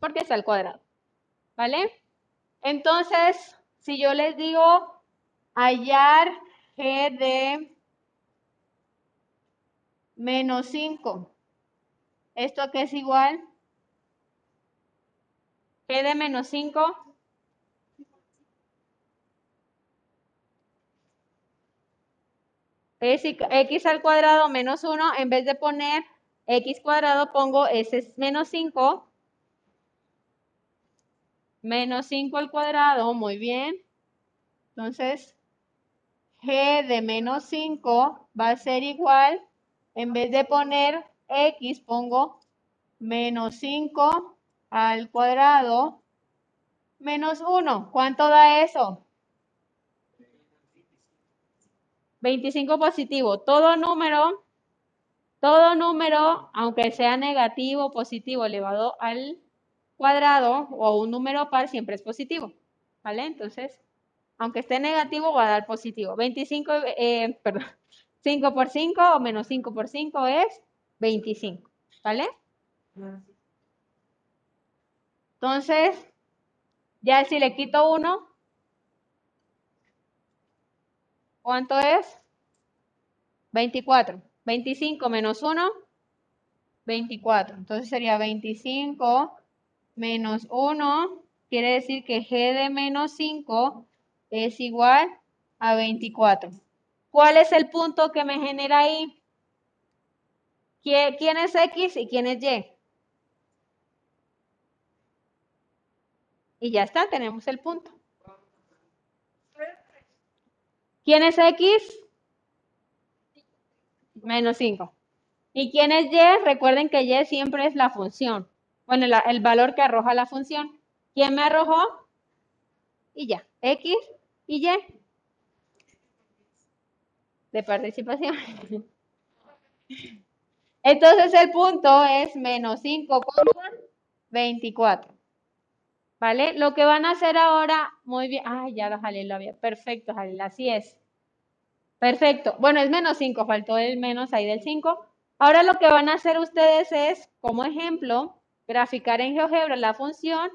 Porque está al cuadrado. ¿Vale? Entonces, si yo les digo hallar g de menos 5, ¿esto qué es igual? g de menos 5 es x al cuadrado menos 1, en vez de poner x cuadrado pongo s menos 5, menos 5 al cuadrado, muy bien. Entonces, g de menos 5 va a ser igual, en vez de poner x, pongo menos 5 al cuadrado menos 1. ¿Cuánto da eso? 25 positivo. Todo número, todo número, aunque sea negativo positivo elevado al cuadrado o un número par, siempre es positivo. ¿Vale? Entonces, aunque esté negativo, va a dar positivo. 25, eh, perdón, 5 por 5 o menos 5 por 5 es 25. ¿Vale? Entonces, ya si le quito 1, ¿cuánto es? 24. 25 menos 1, 24. Entonces sería 25 menos 1, quiere decir que g de menos 5 es igual a 24. ¿Cuál es el punto que me genera ahí? ¿Quién es X y quién es Y? Y ya está, tenemos el punto. ¿Quién es X? Menos 5. ¿Y quién es Y? Recuerden que Y siempre es la función. Bueno, el valor que arroja la función. ¿Quién me arrojó? Y ya. X y Y. De participación. Entonces el punto es menos 5,24. ¿Vale? Lo que van a hacer ahora, muy bien. Ay, ya lo jalé, lo había. Perfecto, Jalil, así es. Perfecto. Bueno, es menos 5, faltó el menos ahí del 5. Ahora lo que van a hacer ustedes es, como ejemplo, graficar en GeoGebra la función,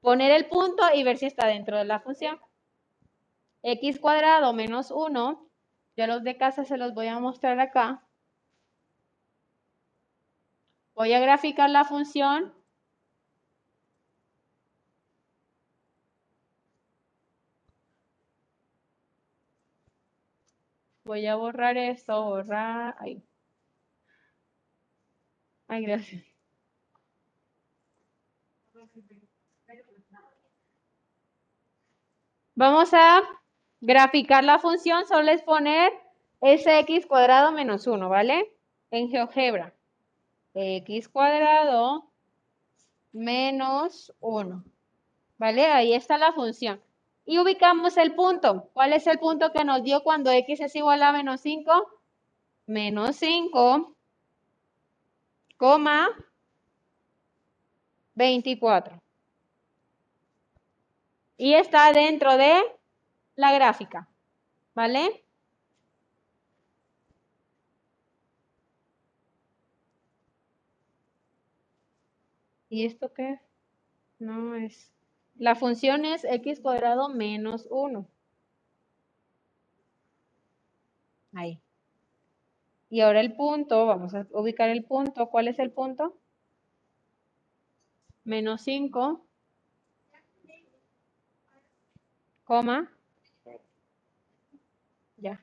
poner el punto y ver si está dentro de la función. x cuadrado menos 1, yo los de casa se los voy a mostrar acá. Voy a graficar la función Voy a borrar esto, borrar. Ay. Ay, gracias. Vamos a graficar la función, solo es poner sx cuadrado menos 1, ¿vale? En GeoGebra. x cuadrado menos 1. ¿Vale? Ahí está la función. Y ubicamos el punto. ¿Cuál es el punto que nos dio cuando x es igual a menos 5? Menos 5, coma 24. Y está dentro de la gráfica. ¿Vale? ¿Y esto qué? No es... La función es x cuadrado menos 1. Ahí. Y ahora el punto, vamos a ubicar el punto. ¿Cuál es el punto? Menos 5, coma, ya.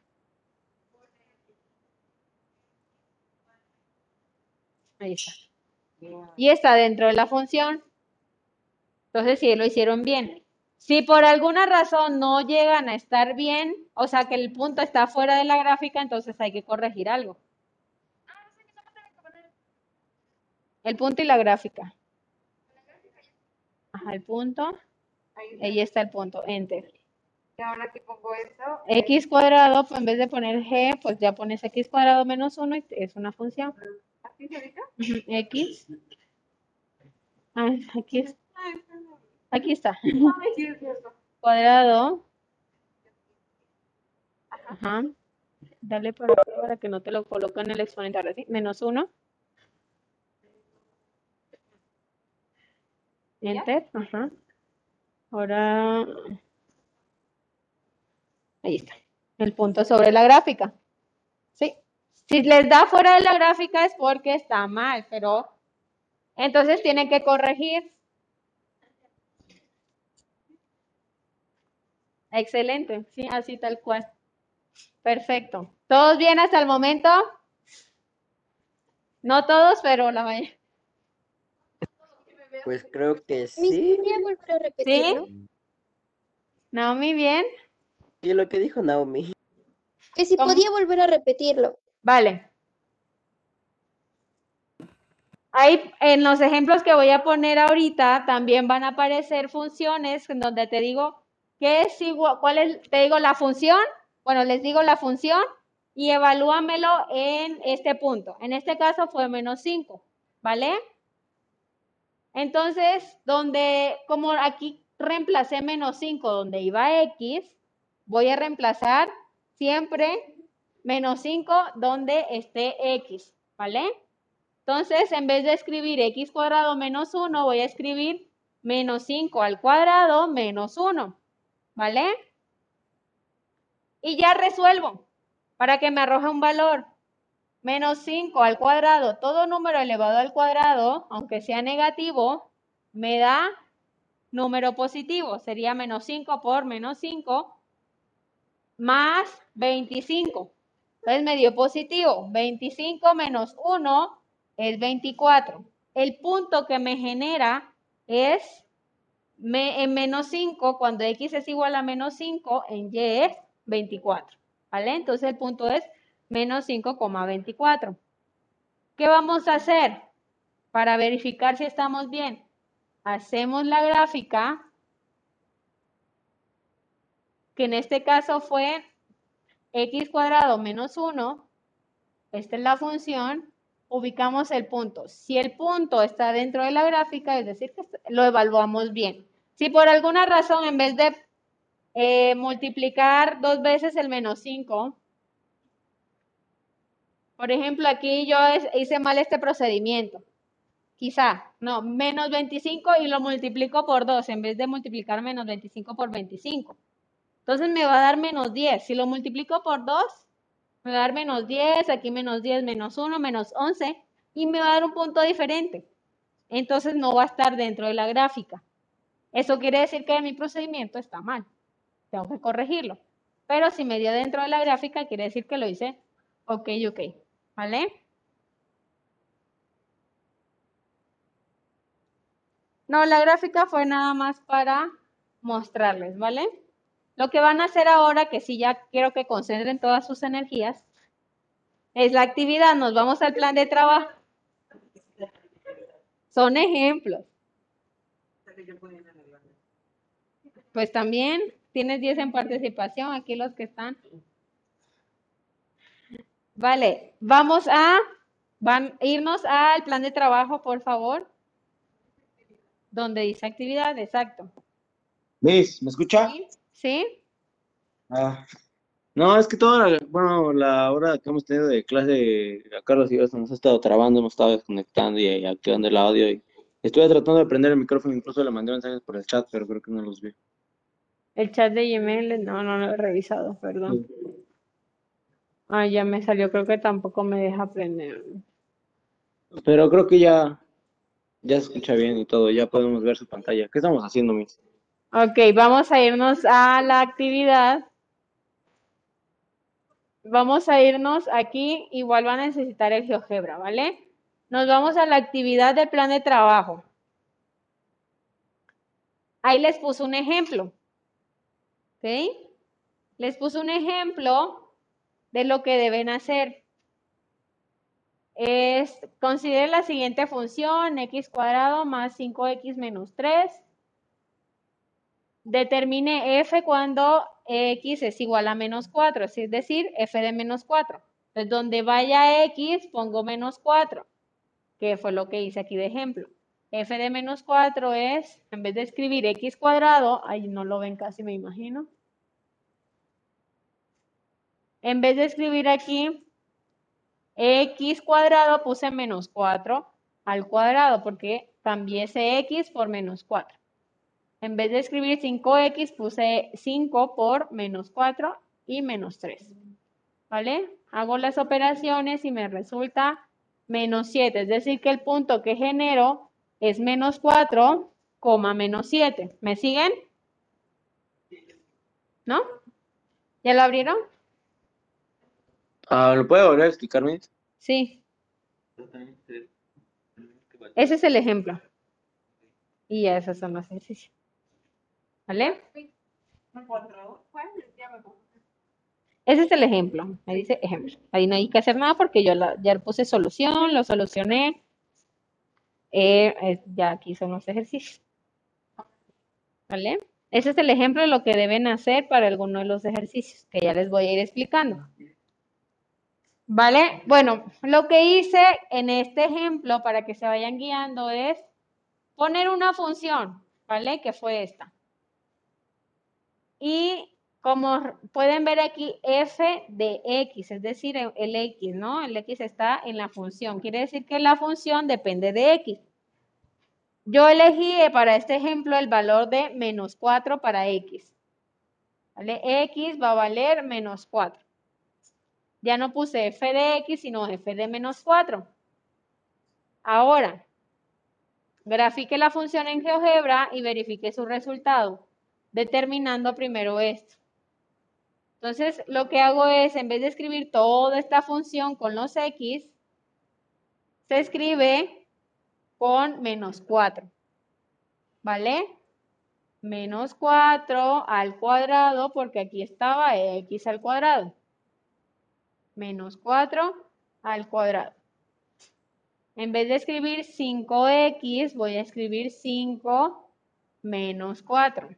Ahí está. Y está dentro de la función. Entonces, sí, lo hicieron bien. Si por alguna razón no llegan a estar bien, o sea que el punto está fuera de la gráfica, entonces hay que corregir algo. El punto y la gráfica. Ajá, el punto. Ahí está el punto. Enter. Y ahora que pongo eso, X cuadrado, pues en vez de poner G, pues ya pones X cuadrado menos 1 y es una función. ahorita. X. Ah, aquí, es- Ah, está bien. aquí está. (laughs) Sí, cierto. Cuadrado. Ajá. Dale para para que no te lo coloque en el exponencial así. Menos 1. Enter. Ajá. Ahora. Ahí está. El punto sobre la gráfica. Sí. Si les da fuera de la gráfica es porque está mal, pero entonces tienen que corregir. Excelente, sí, así tal cual. Perfecto. ¿Todos bien hasta el momento? No todos, pero la mayoría. Pues creo que sí. ¿podría volver a repetirlo? Naomi, bien. Sí, lo que dijo Naomi. Que si ¿Cómo? podía volver a repetirlo. Vale. Ahí en los ejemplos que voy a poner ahorita también van a aparecer funciones en donde te digo qué es igual, cuál es, te digo la función, bueno, les digo la función y evalúamelo en este punto. En este caso fue menos 5, ¿vale? Entonces, donde, como aquí reemplacé menos 5 donde iba X, voy a reemplazar siempre menos 5 donde esté X, ¿vale? Entonces, en vez de escribir X cuadrado menos 1, voy a escribir menos 5 al cuadrado menos 1, ¿vale? Y ya resuelvo para que me arroje un valor. Menos 5 al cuadrado, todo número elevado al cuadrado, aunque sea negativo, me da número positivo. Sería menos 5 por menos 5 más 25. Entonces me dio positivo. 25 menos 1 es 24. El punto que me genera es me- en menos 5, cuando x es igual a menos 5, en y es 24. ¿Vale? Entonces el punto es menos 5,24. ¿Qué vamos a hacer para verificar si estamos bien? Hacemos la gráfica, que en este caso fue x cuadrado menos 1. Esta es la función. Ubicamos el punto. Si el punto está dentro de la gráfica, es decir, que lo evaluamos bien. Si por alguna razón, en vez de eh, multiplicar dos veces el menos 5, por ejemplo, aquí yo hice mal este procedimiento. Quizá, no, menos 25 y lo multiplico por 2 en vez de multiplicar menos 25 por 25. Entonces me va a dar menos 10. Si lo multiplico por 2, me va a dar menos 10, aquí menos 10, menos 1, menos 11, y me va a dar un punto diferente. Entonces no va a estar dentro de la gráfica. Eso quiere decir que mi procedimiento está mal. Tengo que corregirlo. Pero si me dio dentro de la gráfica, quiere decir que lo hice ok, ok. ¿Vale? No, la gráfica fue nada más para mostrarles, ¿vale? Lo que van a hacer ahora, que sí ya quiero que concentren todas sus energías, es la actividad. Nos vamos al plan de trabajo. Son ejemplos. Pues también tienes 10 en participación, aquí los que están. Vale, vamos a van, irnos al plan de trabajo, por favor. Donde dice actividad, exacto. Miss, ¿me escucha? ¿Sí? ¿Sí? Ah, no, es que toda la, bueno, la hora que hemos tenido de clase, a Carlos y yo nos ha estado trabando, hemos estado desconectando y, activando el audio. Y estuve tratando de prender el micrófono, incluso le mandé mensajes por el chat, pero creo que no los vi. El chat de Gmail, no, no lo he revisado, perdón. Ah, ya me salió, creo que tampoco me deja aprender. Pero creo que ya, ya se escucha bien y todo, ya podemos ver su pantalla. ¿Qué estamos haciendo, Miss? Ok, vamos a irnos a la actividad. Vamos a irnos aquí, igual van a necesitar el GeoGebra, ¿vale? Nos vamos a la actividad del plan de trabajo. Ahí les puse un ejemplo. ¿Ok? Les puse un ejemplo de lo que deben hacer. es, considere la siguiente función, x cuadrado más 5x menos 3. Determine f cuando x es igual a menos 4, es decir, f de menos 4. Entonces, donde vaya x, pongo menos 4, que fue lo que hice aquí de ejemplo. f de menos 4 es, en vez de escribir x cuadrado, ahí no lo ven casi, me imagino. En vez de escribir aquí x cuadrado, puse menos 4 al cuadrado, porque cambié ese x por menos 4. En vez de escribir 5x, puse 5 por menos 4 y menos 3. ¿Vale? Hago las operaciones y me resulta menos 7. Es decir, que el punto que genero es menos 4, menos 7. ¿Me siguen? ¿No? ¿Ya lo abrieron? Ah, ¿Lo puede volver a explicar, Mitch? Sí. Ese es el ejemplo. Y esos son los ejercicios. ¿Vale? Ese es el ejemplo. Me dice ejemplo. Ahí no hay que hacer nada porque yo la- ya puse solución, lo solucioné. Eh, ya aquí son los ejercicios. ¿Vale? Ese es el ejemplo de lo que deben hacer para alguno de los ejercicios que ya les voy a ir explicando. ¿Vale? Bueno, lo que hice en este ejemplo para que se vayan guiando es poner una función, ¿vale? Que fue esta. Y como pueden ver aquí, f de x, es decir, el el x, ¿no? El x está en la función. Quiere decir que la función depende de x. Yo elegí eh, para este ejemplo el valor de menos 4 para x. ¿Vale? x va a valer menos 4. Ya no puse f de x, sino f de menos 4. Ahora, grafique la función en GeoGebra y verifique su resultado, determinando primero esto. Entonces, lo que hago es, en vez de escribir toda esta función con los x, se escribe con menos 4. ¿Vale? Menos 4 al cuadrado, porque aquí estaba x al cuadrado. Menos 4 al cuadrado. En vez de escribir 5x, voy a escribir 5 menos 4.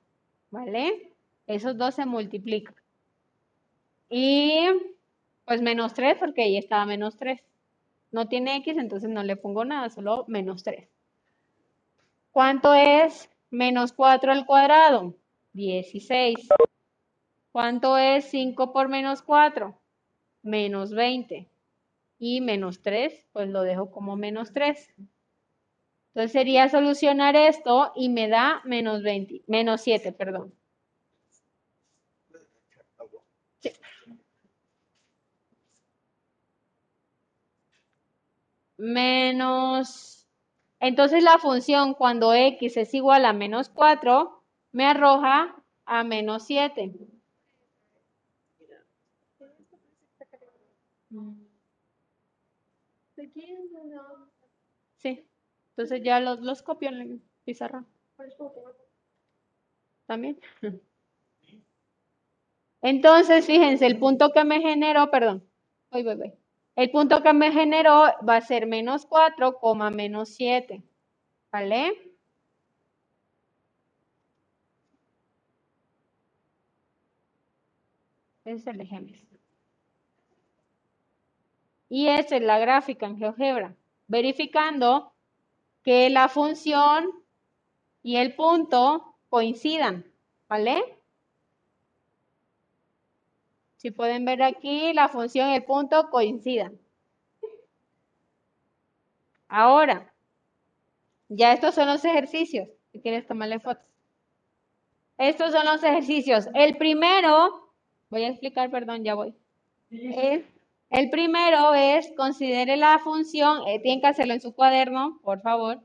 ¿Vale? Esos dos se multiplican. Y pues menos 3 porque ahí estaba menos 3. No tiene x, entonces no le pongo nada, solo menos 3. ¿Cuánto es menos 4 al cuadrado? 16. ¿Cuánto es 5 por menos 4? Menos 20. Y menos 3, pues lo dejo como menos 3. Entonces sería solucionar esto y me da menos 20, menos 7, perdón. Sí. Menos, entonces la función cuando x es igual a menos 4, me arroja a menos 7. Sí, entonces ya los, los copio en el pizarrón. También. Entonces, fíjense, el punto que me generó, perdón, voy, voy, voy. El punto que me generó va a ser menos 4, coma menos 7. ¿Vale? Ese es el ejemplo. Y esta es la gráfica en GeoGebra, verificando que la función y el punto coincidan, ¿vale? Si pueden ver aquí, la función y el punto coincidan. Ahora, ya estos son los ejercicios. Si quieres tomarle fotos. Estos son los ejercicios. El primero, voy a explicar, perdón, ya voy. El, el primero es, considere la función, eh, tienen que hacerlo en su cuaderno, por favor.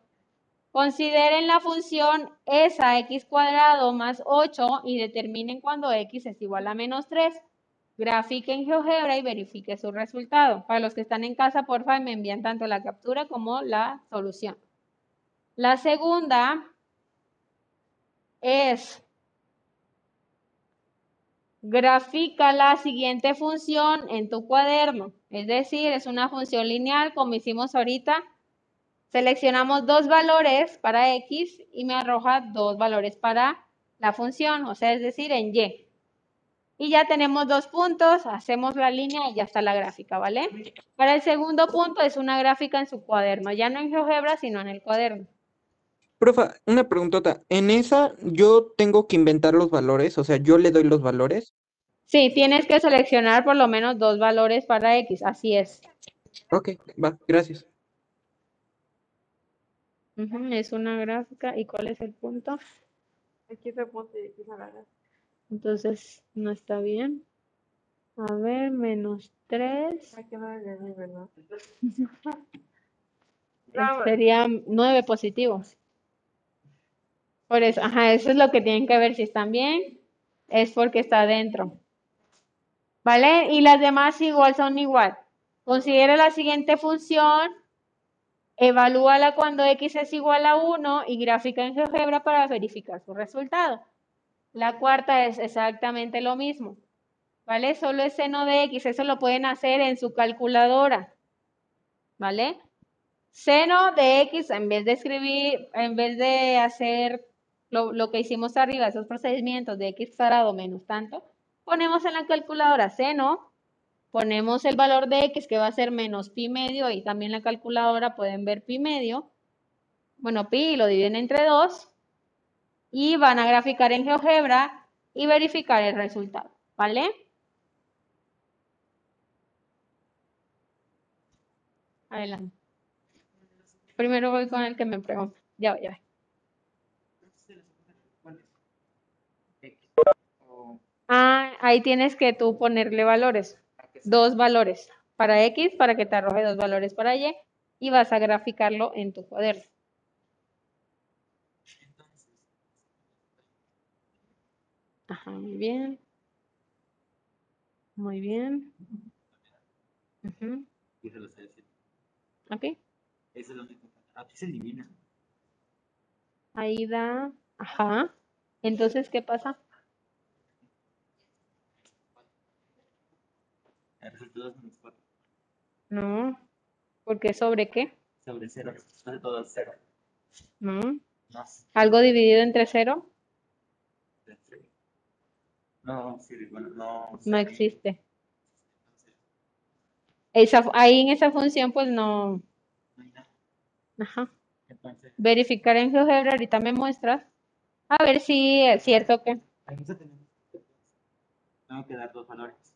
Consideren la función esa x cuadrado más 8 y determinen cuando x es igual a menos 3. Grafique en GeoGebra y verifique su resultado. Para los que están en casa, por favor, me envían tanto la captura como la solución. La segunda es grafica la siguiente función en tu cuaderno. Es decir, es una función lineal como hicimos ahorita. Seleccionamos dos valores para x y me arroja dos valores para la función, o sea, es decir, en y. Y ya tenemos dos puntos, hacemos la línea y ya está la gráfica, ¿vale? Para el segundo punto es una gráfica en su cuaderno, ya no en GeoGebra, sino en el cuaderno. Profa, una preguntota. En esa yo tengo que inventar los valores, o sea, yo le doy los valores. Sí, tienes que seleccionar por lo menos dos valores para x, así es. Ok, va, gracias. Es una gráfica. ¿Y cuál es el punto? Aquí se pone X a la vez. Entonces, no está bien. A ver, menos 3. Aquí no es de mí, ¿verdad? (laughs) (laughs) Serían 9 positivos. Por eso, ajá, eso es lo que tienen que ver si están bien. Es porque está adentro. ¿Vale? Y las demás igual son igual. Considera la siguiente función. Evalúala cuando x es igual a 1 y gráfica en GeoGebra para verificar su resultado. La cuarta es exactamente lo mismo. ¿Vale? Solo es seno de x. Eso lo pueden hacer en su calculadora. ¿Vale? Seno de x, en vez de escribir, en vez de hacer lo, que hicimos arriba, esos procedimientos de x cuadrado menos tanto, ponemos en la calculadora seno, ponemos el valor de x que va a ser menos pi medio y también la calculadora pueden ver pi medio. Bueno, pi lo dividen entre 2 y van a graficar en GeoGebra y verificar el resultado, ¿vale? Adelante. Primero voy con el que me pregunta. Ya, voy, ya. voy. Ah, ahí tienes que tú ponerle valores. Dos valores para X para que te arroje dos valores para Y y vas a graficarlo en tu cuaderno. Ajá, muy bien. Muy bien. Ujú. Ok. Aquí se elimina. Ahí da. Ajá. Entonces, ¿qué pasa? El resultado es menos 4. No. ¿Porque sobre qué? Sobre 0. Después de todo es 0. No. ¿Algo dividido entre cero? No, sí, bueno, no. No existe. Esa, ahí en esa función, pues no. Ajá. Entonces, Verificar en GeoGebra, ahorita me muestras. A ver si es cierto que. Tengo que dar dos valores.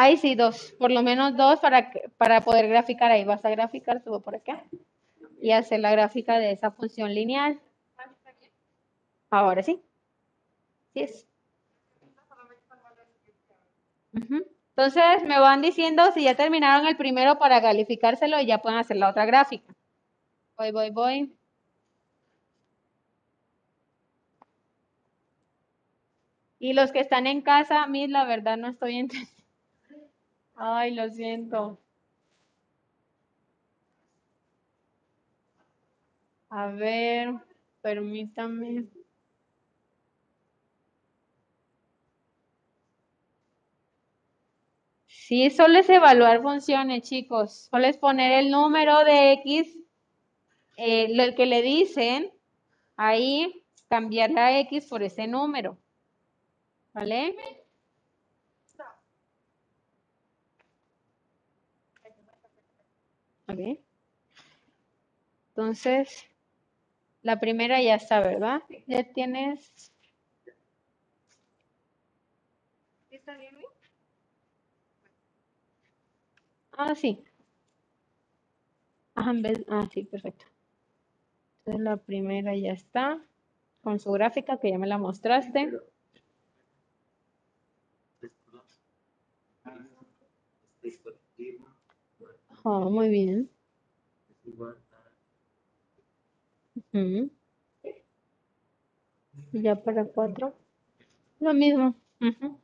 Ahí sí, dos. Por lo menos dos para, para poder graficar ahí. Vas a graficar, subo por acá. Y hacer la gráfica de esa función lineal. Ahora sí. Sí es. Entonces me van diciendo si ya terminaron el primero para calificárselo y ya pueden hacer la otra gráfica. Voy, voy, voy. Y los que están en casa, mí la verdad no estoy (laughs) entendiendo. Ay, lo siento. A ver, permítame. Sí, solo es evaluar funciones, chicos. Solo es poner el número de X, eh, lo que le dicen, ahí cambiar la X por ese número. ¿Vale? Ok. Entonces, la primera ya está, ¿verdad? Ya tienes. ¿Sí está bien, Luis? Ah, sí. Ajá, en vez- Ah, sí, perfecto. Entonces la primera ya está con su gráfica que ya me la mostraste. Ah, muy bien. Ujú. Y Ya para cuatro. Lo mismo. Ujú.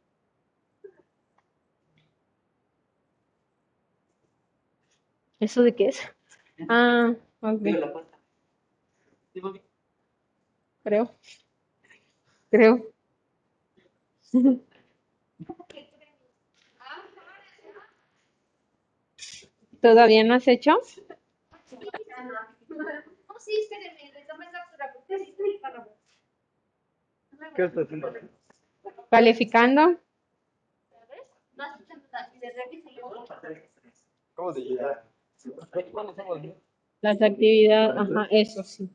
¿Eso de qué es? Ah, ok. Creo. Creo. (laughs) ¿Todavía no has hecho? No, sí, espérenme, le tomé captura porque sí estoy para ¿Qué estás haciendo? ¿Calificando? ¿Cómo llega? Las actividades, ajá, eso sí.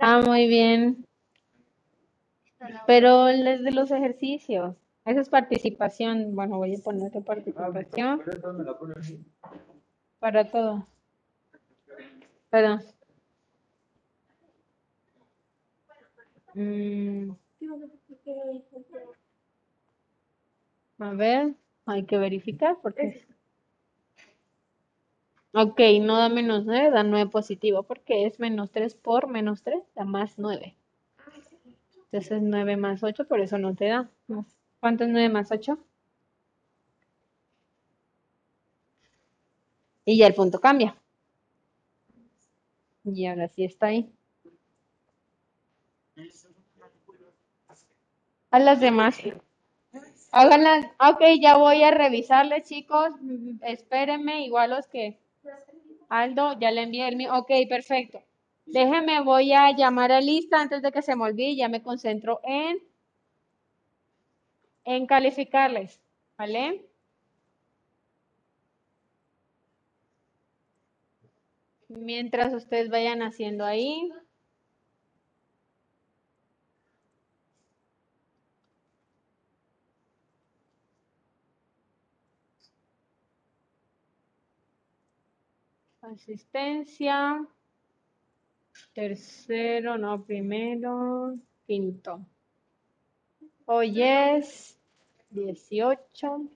Ah, muy bien. Pero el de los ejercicios, eso es participación. Bueno, voy a poner tu participación para todo. Perdón. Mm, a ver, hay que verificar porque... Ok, no da menos 9, da 9 positivo porque es menos 3 por menos 3, da más 9. Entonces 9 más 8, por eso no te da. ¿Cuánto es 9 más 8? Y ya el punto cambia. Y ahora sí está ahí. A las demás. Háganlas. Ok, ya voy a revisarles, chicos. Espérenme, igual los que. Aldo, ya le envié el mío. Ok, perfecto. Déjenme, voy a llamar a lista antes de que se me olvide. Ya me concentro en. En calificarles. ¿Vale? Mientras ustedes vayan haciendo ahí. Asistencia. Tercero, no, primero. Quinto. Hoy es 18.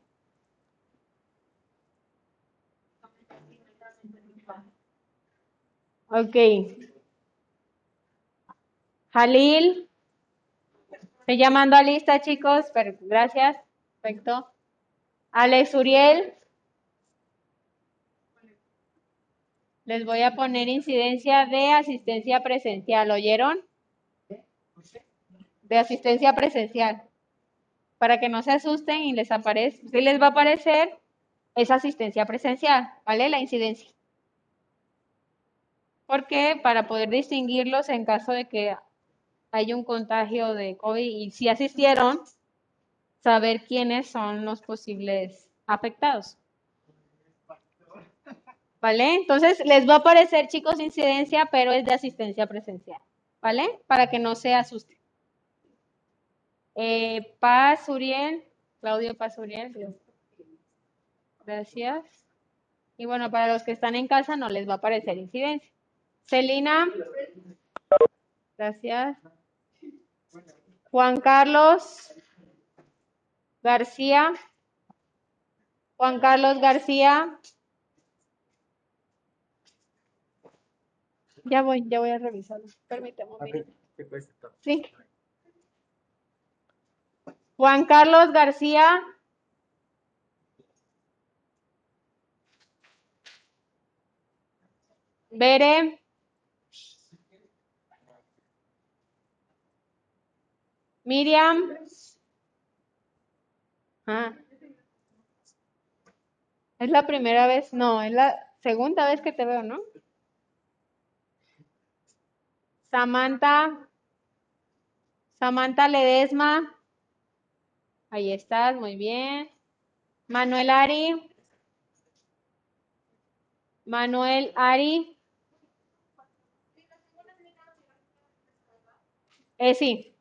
Ok. Jalil. Estoy llamando a lista, chicos. pero- gracias. Perfecto. Alex Uriel. Les voy a poner incidencia de asistencia presencial. ¿Oyeron? De asistencia presencial. Para que no se asusten y les aparezca. Sí les va a aparecer esa asistencia presencial, ¿vale? La incidencia. Porque para poder distinguirlos en caso de que haya un contagio de COVID y si asistieron, saber quiénes son los posibles afectados. ¿Vale? Entonces les va a aparecer, chicos, incidencia, pero es de asistencia presencial. ¿Vale? Para que no se asusten. Eh, Paz Uriel, Claudio Paz Uriel. Gracias. Y bueno, para los que están en casa no les va a aparecer incidencia. Celina. Gracias. Juan Carlos García. Juan Carlos García. Ya voy, ya voy a revisarlo. Permíteme un minuto. Sí. Juan Carlos García. Bere. Miriam. Ah. Es la primera vez, no, es la segunda vez que te veo, ¿no? Samantha. Samantha Ledesma. Ahí estás, muy bien. Manuel Ari. Manuel Ari. Eh, sí.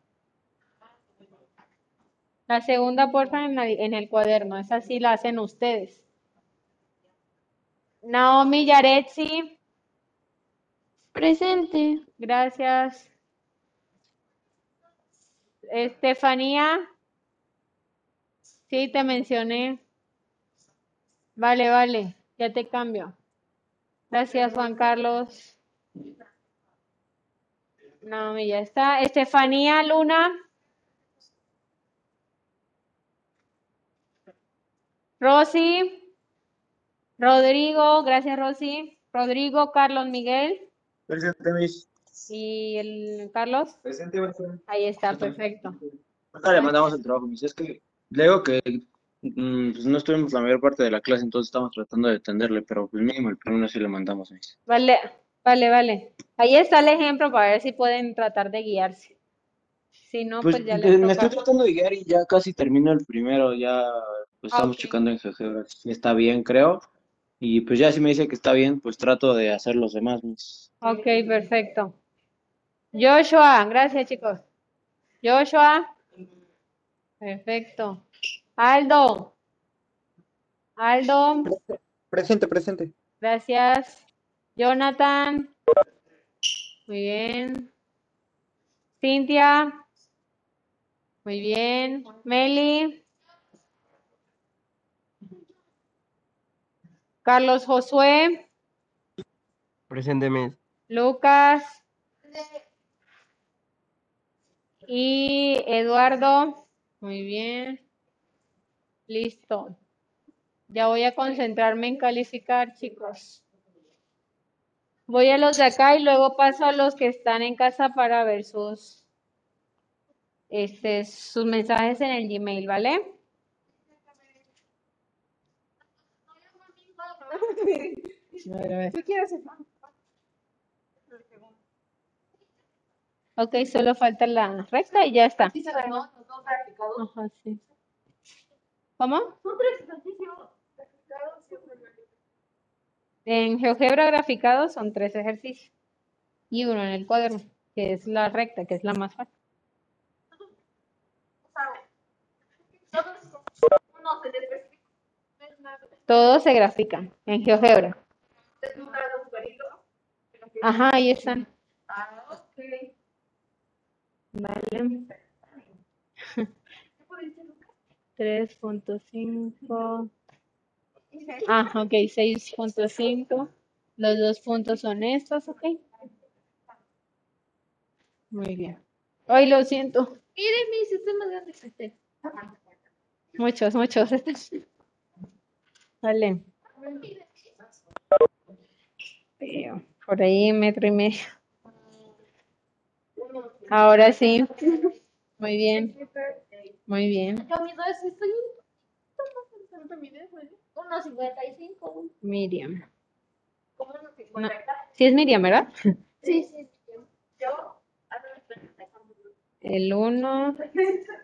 La segunda, porfa, en en el cuaderno. Esa sí la hacen ustedes. Naomi Yaretsi. Presente. Gracias. Estefanía. Sí, te mencioné. Vale, vale. Ya te cambio. Gracias, Juan Carlos. No, ya está. Estefanía Luna. Rosy. Rodrigo, gracias Rosy. Rodrigo, Carlos Miguel. Presente, Miss. ¿Y el Carlos? Presente. Ahí está, perfecto. Ahorita le mandamos el trabajo, mis. Es que le digo que mm, pues no estuvimos la mayor parte de la clase, entonces estamos tratando de atenderle, pero pues mínimo el primero sí le mandamos, mis. Vale, vale, vale. Ahí está el ejemplo para ver si pueden tratar de guiarse. Si no, Pues pues ya eh, les me estoy tratando de guiar y ya casi termino el primero, ya pues, estamos Ok. checando en GeoGebra si está bien, creo. Y pues ya si me dice que está bien, pues trato de hacer los demás, mis. Ok, perfecto. Joshua, gracias chicos. Joshua, perfecto. Aldo, Aldo, Presente, presente. gracias. Jonathan, muy bien. Cintia, muy bien. Meli, Carlos Josué, Presente, Miss. Lucas y Eduardo. Muy bien. Listo. Ya voy a concentrarme en calificar, chicos. Voy a los de acá y luego paso a los que están en casa para ver sus, este, sus mensajes en el Gmail, ¿vale? (laughs) Ok, solo falta la recta y ya está. Ajá, sí. ¿Cómo? En GeoGebra graficado son tres ejercicios y uno en el cuaderno, que es la recta, que es la más fácil. Todos se grafican en GeoGebra. Ajá, ahí están. Vale. (laughs) 3.5. Ah, ok, 6.5. Los dos puntos son estos, ok. Muy bien. Ay, lo siento. Miren mi sistema de grande que usted. Muchos, muchos. (laughs) Veo, Por ahí metro y medio. Ahora sí. Muy bien. Muy bien. Yo mido eso, estoy ¿Cuánto mides? 1.55. Miriam. ¿Cómo 1.50? Sí es Miriam, ¿verdad? Sí. Yo. El 1.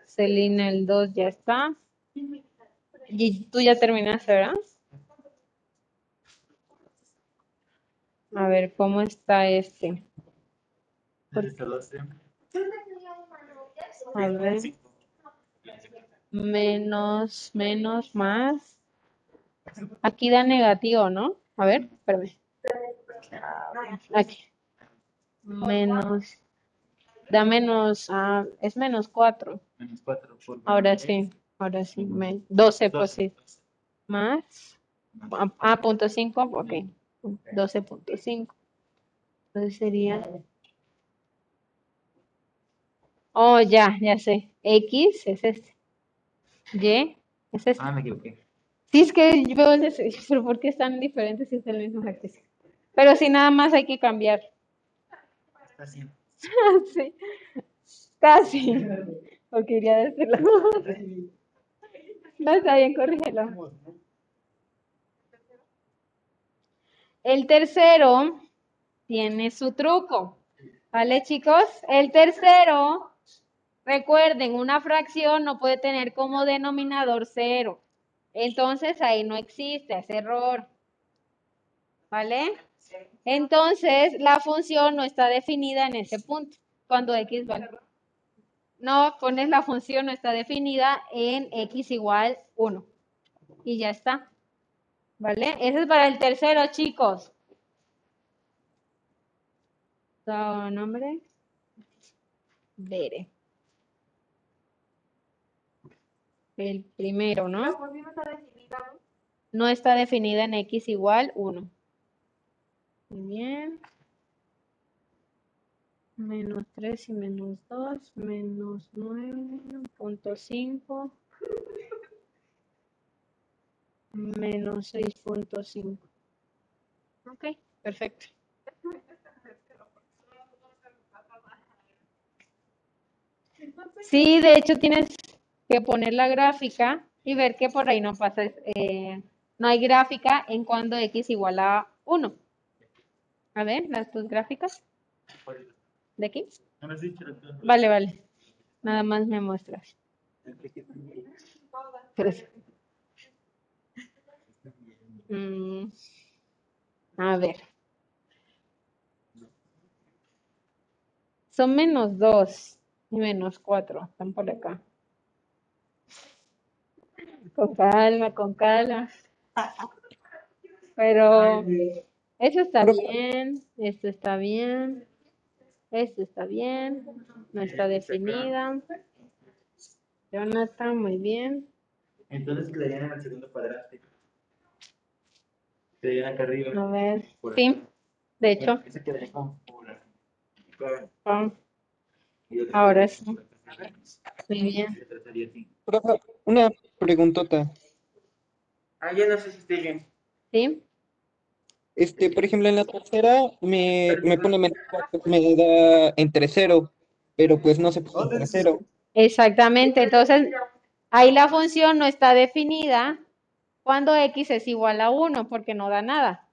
Celina el 2 ya está. Y tú ya terminaste, ¿verdad? A ver, ¿cómo está este? A ver. Menos, menos, más. Aquí da negativo, ¿no? A ver, espérame. Aquí. Menos. Da menos. Ah, es menos 4. Menos cuatro por Ahora sí. Ahora sí. me- 12, pues sí. Más. Ah, ah, punto 5. Ok. 12.5. Entonces sería. Oh, ya, ya sé. X es este. Y es este. Ah, me equivoqué. Sí, es que yo veo ese- (laughs) pero ¿por qué están diferentes si es el mismo ejercicio? Pero sí, nada más hay que cambiar. Está haciendo. (laughs) Sí, casi. O quería decirlo. No está bien, corrígelo. El tercero tiene su truco. ¿Vale, chicos? El tercero, recuerden, una fracción no puede tener como denominador cero. Entonces ahí no existe, es error. ¿Vale? Entonces la función no está definida en ese punto, cuando x vale. No, pones la función no está definida en x igual 1. Y ya está. ¿Vale? Ese es para el tercero, chicos. So, nombre. Bere. El primero, ¿no? No está definida en x igual 1. Muy bien. Menos 3 y menos 2, menos 9.5, menos 6.5. Ok, perfecto. Sí, de hecho tienes que poner la gráfica y ver que por ahí no pasa, eh, no hay gráfica en cuando x igual a 1. A ver, las tus gráficas. ¿De aquí? Vale, vale. Nada más me muestras. Mm, a ver. Son menos 2 y menos 4. Están por acá. Con calma, con calma. Pero eso está bien, esto está bien, esto está bien, no está definida. Jonathan, muy bien. Entonces quedarían en el segundo cuadrante. Quedarían acá arriba. A ver, Por sí, de hecho, Ese quedaría como por aquí. ah, Y otro ahora sí. Muy bien. Profe, una preguntota. Ah, ya no sé si estoy bien. ¿Sí? Este, por ejemplo, en la tercera me, me pone menos cuatro, me da entre cero, pero pues no se puso entre cero. Exactamente. Entonces, ahí la función no está definida cuando x es igual a 1, porque no da nada.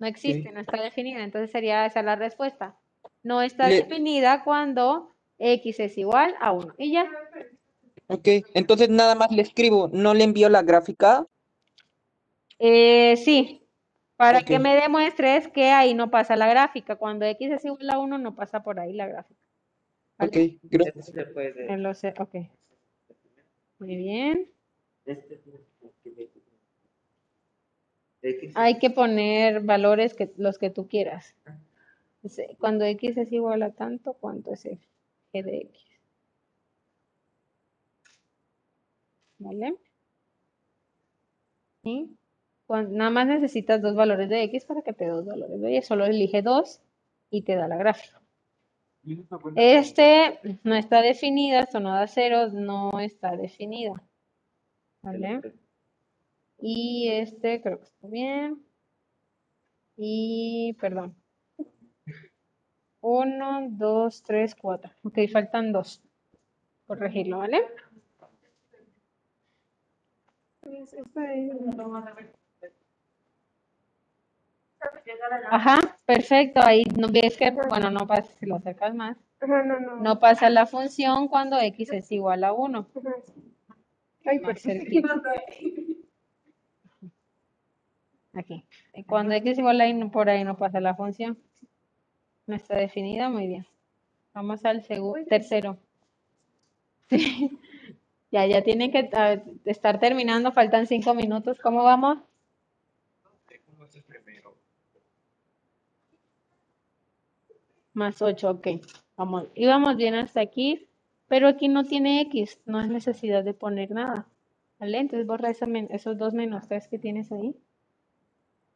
No existe, no está definida. Entonces sería esa la respuesta. No está Le- definida cuando x es igual a 1. Y ya. Ok, entonces nada más le escribo, no le envío la gráfica. Eh, sí, para que me demuestres que ahí no pasa la gráfica. Cuando x es igual a 1, no pasa por ahí la gráfica. Ok, gracias. Este se puede. Eh, lo sé, ok. Muy bien. Este. Hay que poner valores que los que tú quieras. Dice, Cuando x es igual a tanto, ¿cuánto es f? g de x? ¿Vale? Y nada más necesitas dos valores de x para que te dé dos valores de y. Solo elige dos y te da la gráfica. Este no está definida, esto no da cero, no está definida. ¿Vale? Y este creo que está bien. Y, perdón. Uno, dos, tres, cuatro. Ok, faltan dos. Corregirlo, ¿vale? Ajá, perfecto. Ahí ves que, bueno, no pasa si lo acercas más. Ajá, no, no. No pasa la función cuando x es igual a 1. Ajá. Ay, (laughs) cerquita. Aquí. Cuando x es igual a y por ahí no pasa la función. No está definida, muy bien. Vamos al segundo, tercero. (laughs) Sí. Ya, ya tienen que ah, estar terminando, faltan cinco minutos. ¿Cómo vamos? Más 8, ok. Vamos, íbamos bien hasta aquí, pero aquí no tiene x, no es necesidad de poner nada. ¿Vale? Entonces borra esa men- esos dos menos 3 que tienes ahí.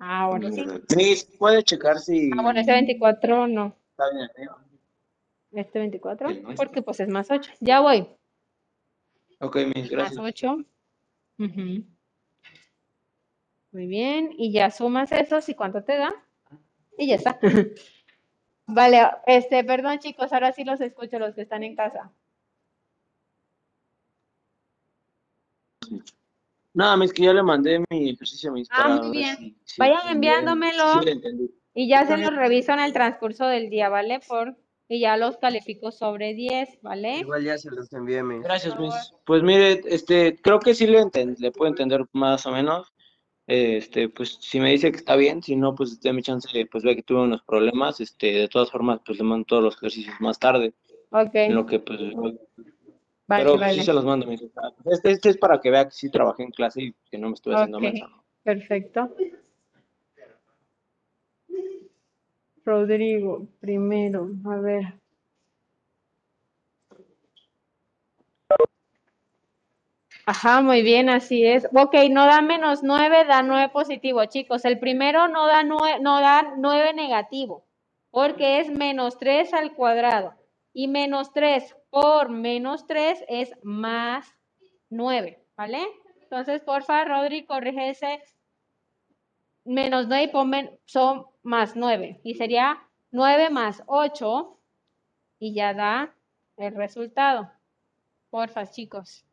Ahora sí. Miss, ¿puede checar si Ah, bueno, este 24 no. está bien mío? Este 24, El nuestro. porque pues es más 8. Ya voy. Ok, Más gracias. 8. Ujú. Muy bien. Y ya sumas esos y cuánto te da. Y ya está. (laughs) Vale, este, perdón chicos, ahora sí los escucho los que están en casa. Nada, Miss, que ya le mandé mi ejercicio, Miss, Ah, para muy bien. Vayan enviándomelo. Y ya se los reviso en el transcurso del día, ¿vale? Por, y ya los califico sobre 10, ¿vale? Igual ya se los envié, mis. Gracias, Miss. Pues mire, este, creo que sí le, le puedo entender más o menos. Este, pues si me dice que está bien, si no, pues déme chance, pues ve que tuve unos problemas. Este, de todas formas, pues le mando todos los ejercicios más tarde. Ok, En lo que, pues, vale, pero sí vale. se los mando, Miss. Este, este es para que vea que sí trabajé en clase y que no me estuve haciendo Ok. menso, ¿no? Perfecto. Rodrigo, primero, a ver. Ajá, muy bien, así es. Ok, no da menos 9, da 9 positivo, chicos. El primero no da 9, no da 9 negativo, porque es menos 3 al cuadrado. Y menos 3 por menos 3 es más 9, ¿vale? Entonces, porfa, Rodri, corrige ese menos 9 y pon son más 9. Y sería 9 más 8 y ya da el resultado. Porfa, chicos.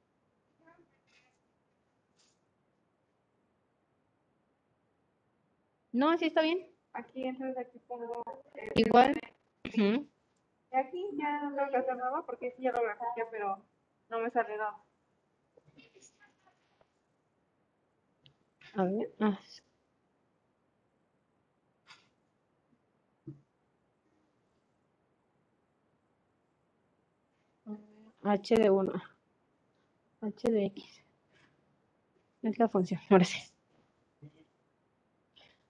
No, así está bien. Aquí entonces aquí pongo eh, Igual. Aquí ya no tengo que hacer nada porque sí ya lo grafiqué, pero no me sale nada. A ver. ah, H de 1. H de X. Es la función, ahora sí.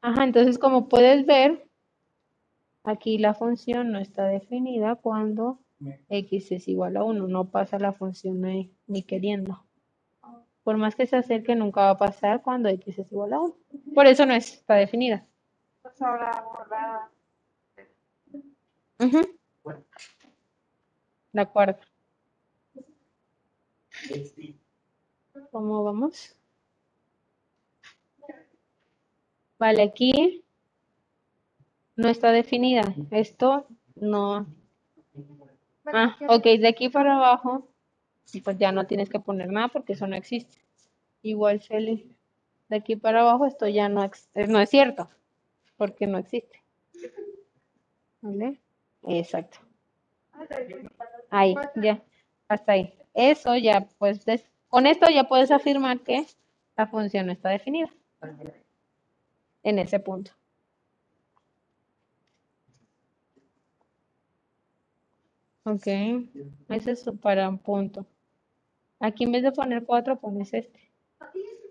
Ajá, entonces como puedes ver, aquí la función no está definida cuando X es igual a 1. No pasa la función ahí, ni queriendo. Por más que se acerque, nunca va a pasar cuando X es igual a 1. Por eso no está definida. Entonces ahora borrar Ujú. La cuarta. ¿Cómo vamos? Vale, aquí no está definida. Esto no. Ah, ok, de aquí para abajo, pues ya no tienes que poner nada porque eso no existe. Igual, Feli, de aquí para abajo esto ya no, eh, no es cierto, porque no existe. ¿Vale? Exacto. Ahí, ya, hasta ahí. Eso ya, pues, con esto ya puedes afirmar que la función no está definida en ese punto. Ok, ese es para un punto. Aquí en vez de poner 4, pones este.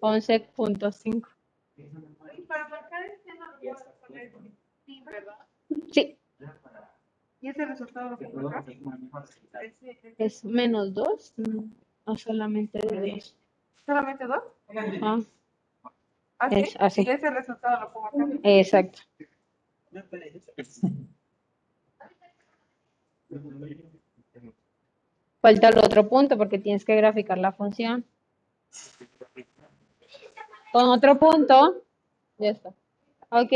11.5. Y para marcar este no lo puedo poner sí, ¿verdad? Sí, Y ese resultado lo ese- es menos 2, o solamente 2. ¿Solamente dos? Ajá, Así. Es así. Y ese resultado lo pongo acá. exacto. Falta el otro punto porque tienes que graficar la función. Con otro punto, ya está. Ok,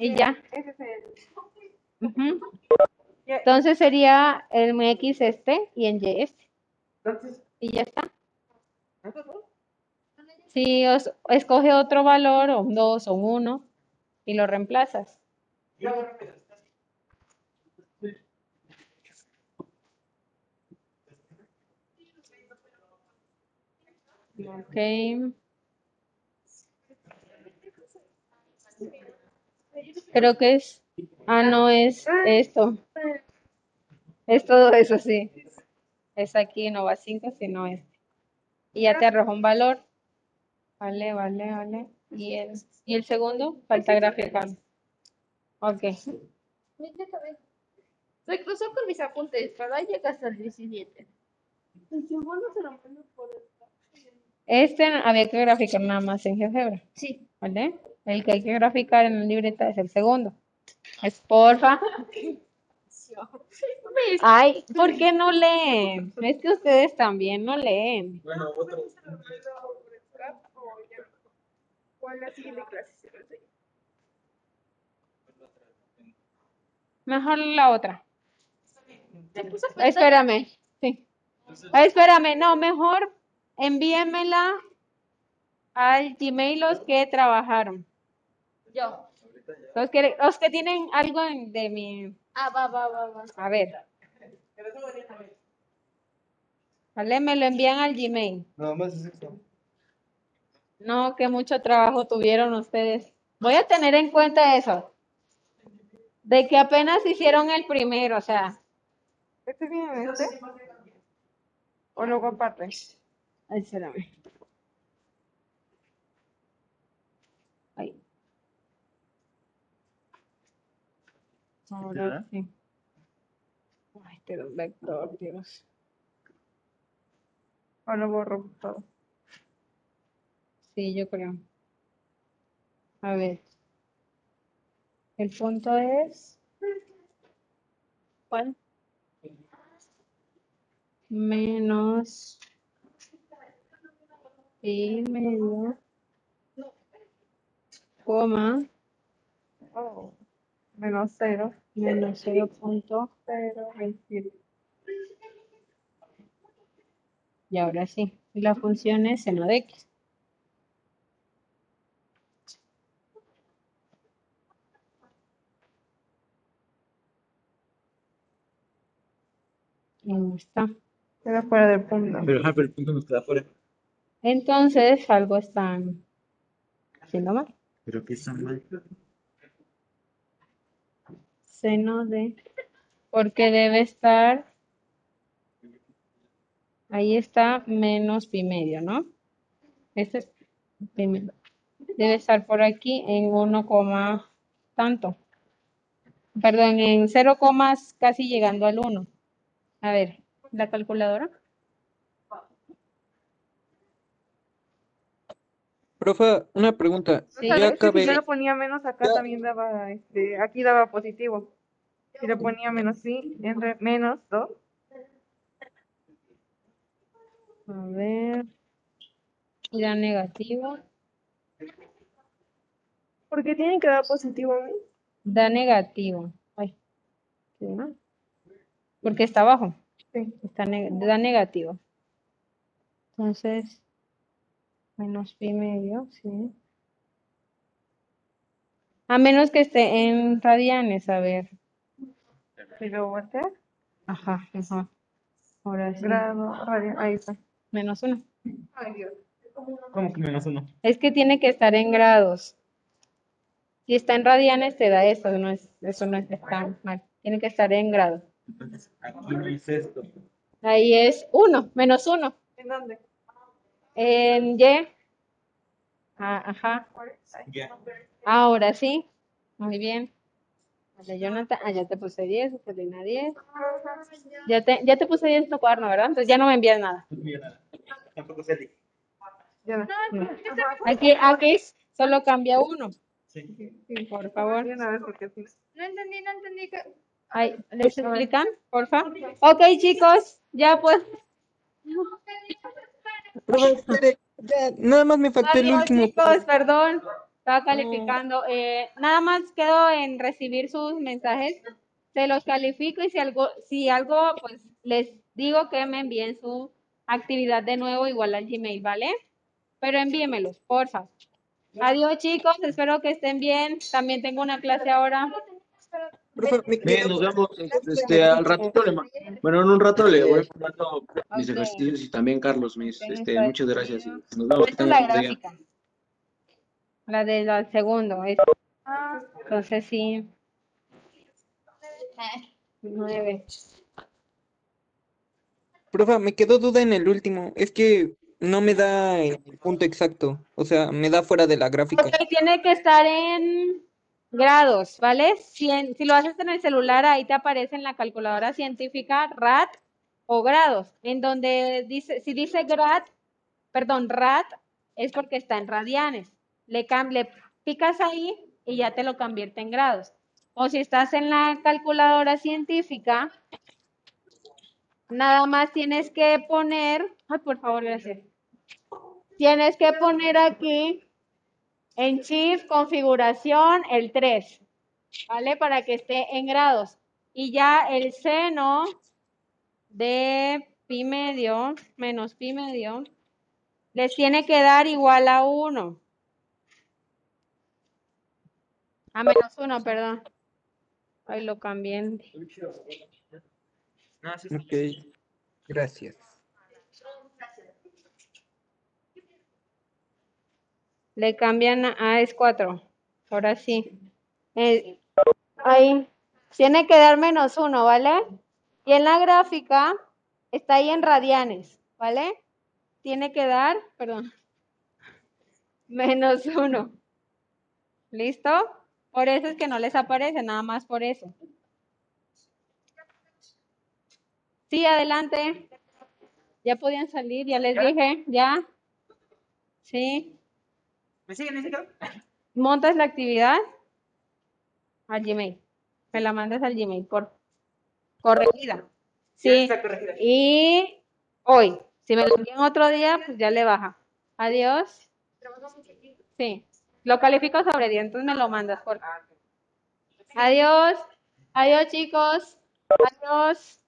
y ya. Ese es el. Ujú. Entonces sería en X este y en Y este. Y ya está. Si os escoge otro valor, o un 2 o un 1, y lo reemplazas. Ok. Creo que es. Ah, no, es esto. Es todo eso, sí. Es aquí, no va 5, sino este. Y ya te arroja un valor. Vale, vale, vale. Y el, y el segundo, falta graficar. Ok. Se cruzó con mis apuntes, ¿verdad? Llega hasta el 17. El segundo se lo mando por Este había que graficar nada más en GeoGebra. Sí. ¿Vale? El que hay que graficar en la libreta es el segundo. Es porfa. (laughs) Ay, ¿por qué no leen? Es que ustedes también no leen. ¿O en la siguiente clase se lo enseño? Mejor la otra. Espérame. Sí. Espérame, no, mejor envíenmela al Gmail los que trabajaron. Yo. Los que, los que tienen algo en- de mi... Ah, va, va, va, va. A ver. ¿Vale? Me lo envían al Gmail. Nada más es. No, que mucho trabajo tuvieron ustedes. Voy a tener en cuenta eso. De que apenas hicieron el primero, o sea. ¿Este viene en este? ¿O lo comparte? Ay, espérame. Ahí. Ahora sí. Ay, pero un vector, Dios. ¿O lo borro todo? Sí, yo creo. A ver. El punto es. ¿Cuál? Menos. Y medio. Coma. Oh, menos cero. Menos 0.27. Cero, veintisiete. Y ahora sí, la función es seno de x. Ahí está. Queda fuera del punto. Pero, ajá, pero el punto nos queda fuera. Entonces, algo están haciendo mal. Pero que está mal. Seno de... Porque debe estar... Ahí está menos pi medio, ¿no? Este es pi medio. Debe estar por aquí en 1, coma tanto. Perdón, en 0, comas casi llegando al 1. A ver, la calculadora. Profe, una pregunta. Sí. Ya acabé. si yo lo ponía menos acá Ya. también daba, este, aquí daba positivo. Si le ponía menos sí, entre menos 2. A ver. Y da negativo. ¿Por qué tienen que dar positivo a mí? Da negativo. Ay. ¿qué da? Porque está abajo. Sí. Está da negativo. Entonces, menos pi medio, sí. A menos que esté en radianes, a ver. Si lo volteas, Ajá, ajá. Ahora sí. grado, radio, ahí está. Menos uno. Ay, Dios. ¿Cómo que menos uno? Es que tiene que estar en grados. Si está en radianes, te da eso. No es, eso no es está mal. Tiene que estar en grados. Entonces, aquí no es esto. Ahí es uno, menos uno. ¿En dónde? En Y. Ah, ajá. Ya. Ahora sí. Muy bien. Vale, Jonathan. Ah, ya te puse 10, Celina 10. Ya te, ya te puse 10 en tu cuaderno, ¿verdad? Entonces ya no me envías nada. No nada. Tampoco sé. Ya no. No. Aquí, aquí solo cambia uno. Sí. Sí, Por favor. No entendí, no entendí. que- Ay, ¿les explican, porfa? Ok, chicos, ya pues. Ya, nada más me faltó el Adiós, último. chicos, perdón. Estaba calificando. Eh, nada más quedo en recibir sus mensajes. Se los califico y si algo, si algo, pues les digo que me envíen su actividad de nuevo igual al Gmail, ¿vale? Pero envíemelos, porfa. Adiós, chicos. Espero que estén bien. También tengo una clase ahora. Profe, me Bien, nos vemos. Este, al ratito le bueno, en un rato le voy mandando mis ejercicios y también Carlos, mis, este, muchas gracias y nos vemos. que Esta es la día. gráfica. La del segundo. es- Entonces sí. Nueve. Profe, me quedó duda en el último. Es que no me da el punto exacto. O sea, me da fuera de la gráfica. Ok, tiene que estar en grados, ¿vale? Si, lo haces en el celular, ahí te aparece en la calculadora científica RAD o grados, en donde dice, si dice grad, perdón, rad, es porque está en radianes. Le, le picas ahí y ya te lo convierte en grados. O si estás en la calculadora científica, nada más tienes que poner, ay, por favor, gracias. Tienes que poner aquí en Shift, configuración, el 3, ¿vale? Para que esté en grados. Y ya el seno de pi medio menos pi medio les tiene que dar igual a 1. A menos 1, perdón. Ahí lo cambié. Ok, gracias. Le cambian a, es 4. Ahora sí. Eh, ahí. Tiene que dar menos 1, ¿vale? Y en la gráfica está ahí en radianes, ¿vale? Tiene que dar, perdón, (laughs) menos 1. ¿Listo? Por eso es que no les aparece, nada más por eso. Sí, adelante. Ya podían salir, ya les dije, ya. Sí. ¿Me siguen? ¿Me montas la actividad al Gmail. Me la mandas al Gmail por corregida. Sí. está corregida. Y hoy. Si me lo envían otro día, pues ya le baja. Adiós. Sí. Lo califico sobre 10, entonces me lo mandas por. Adiós. Adiós, chicos. Adiós.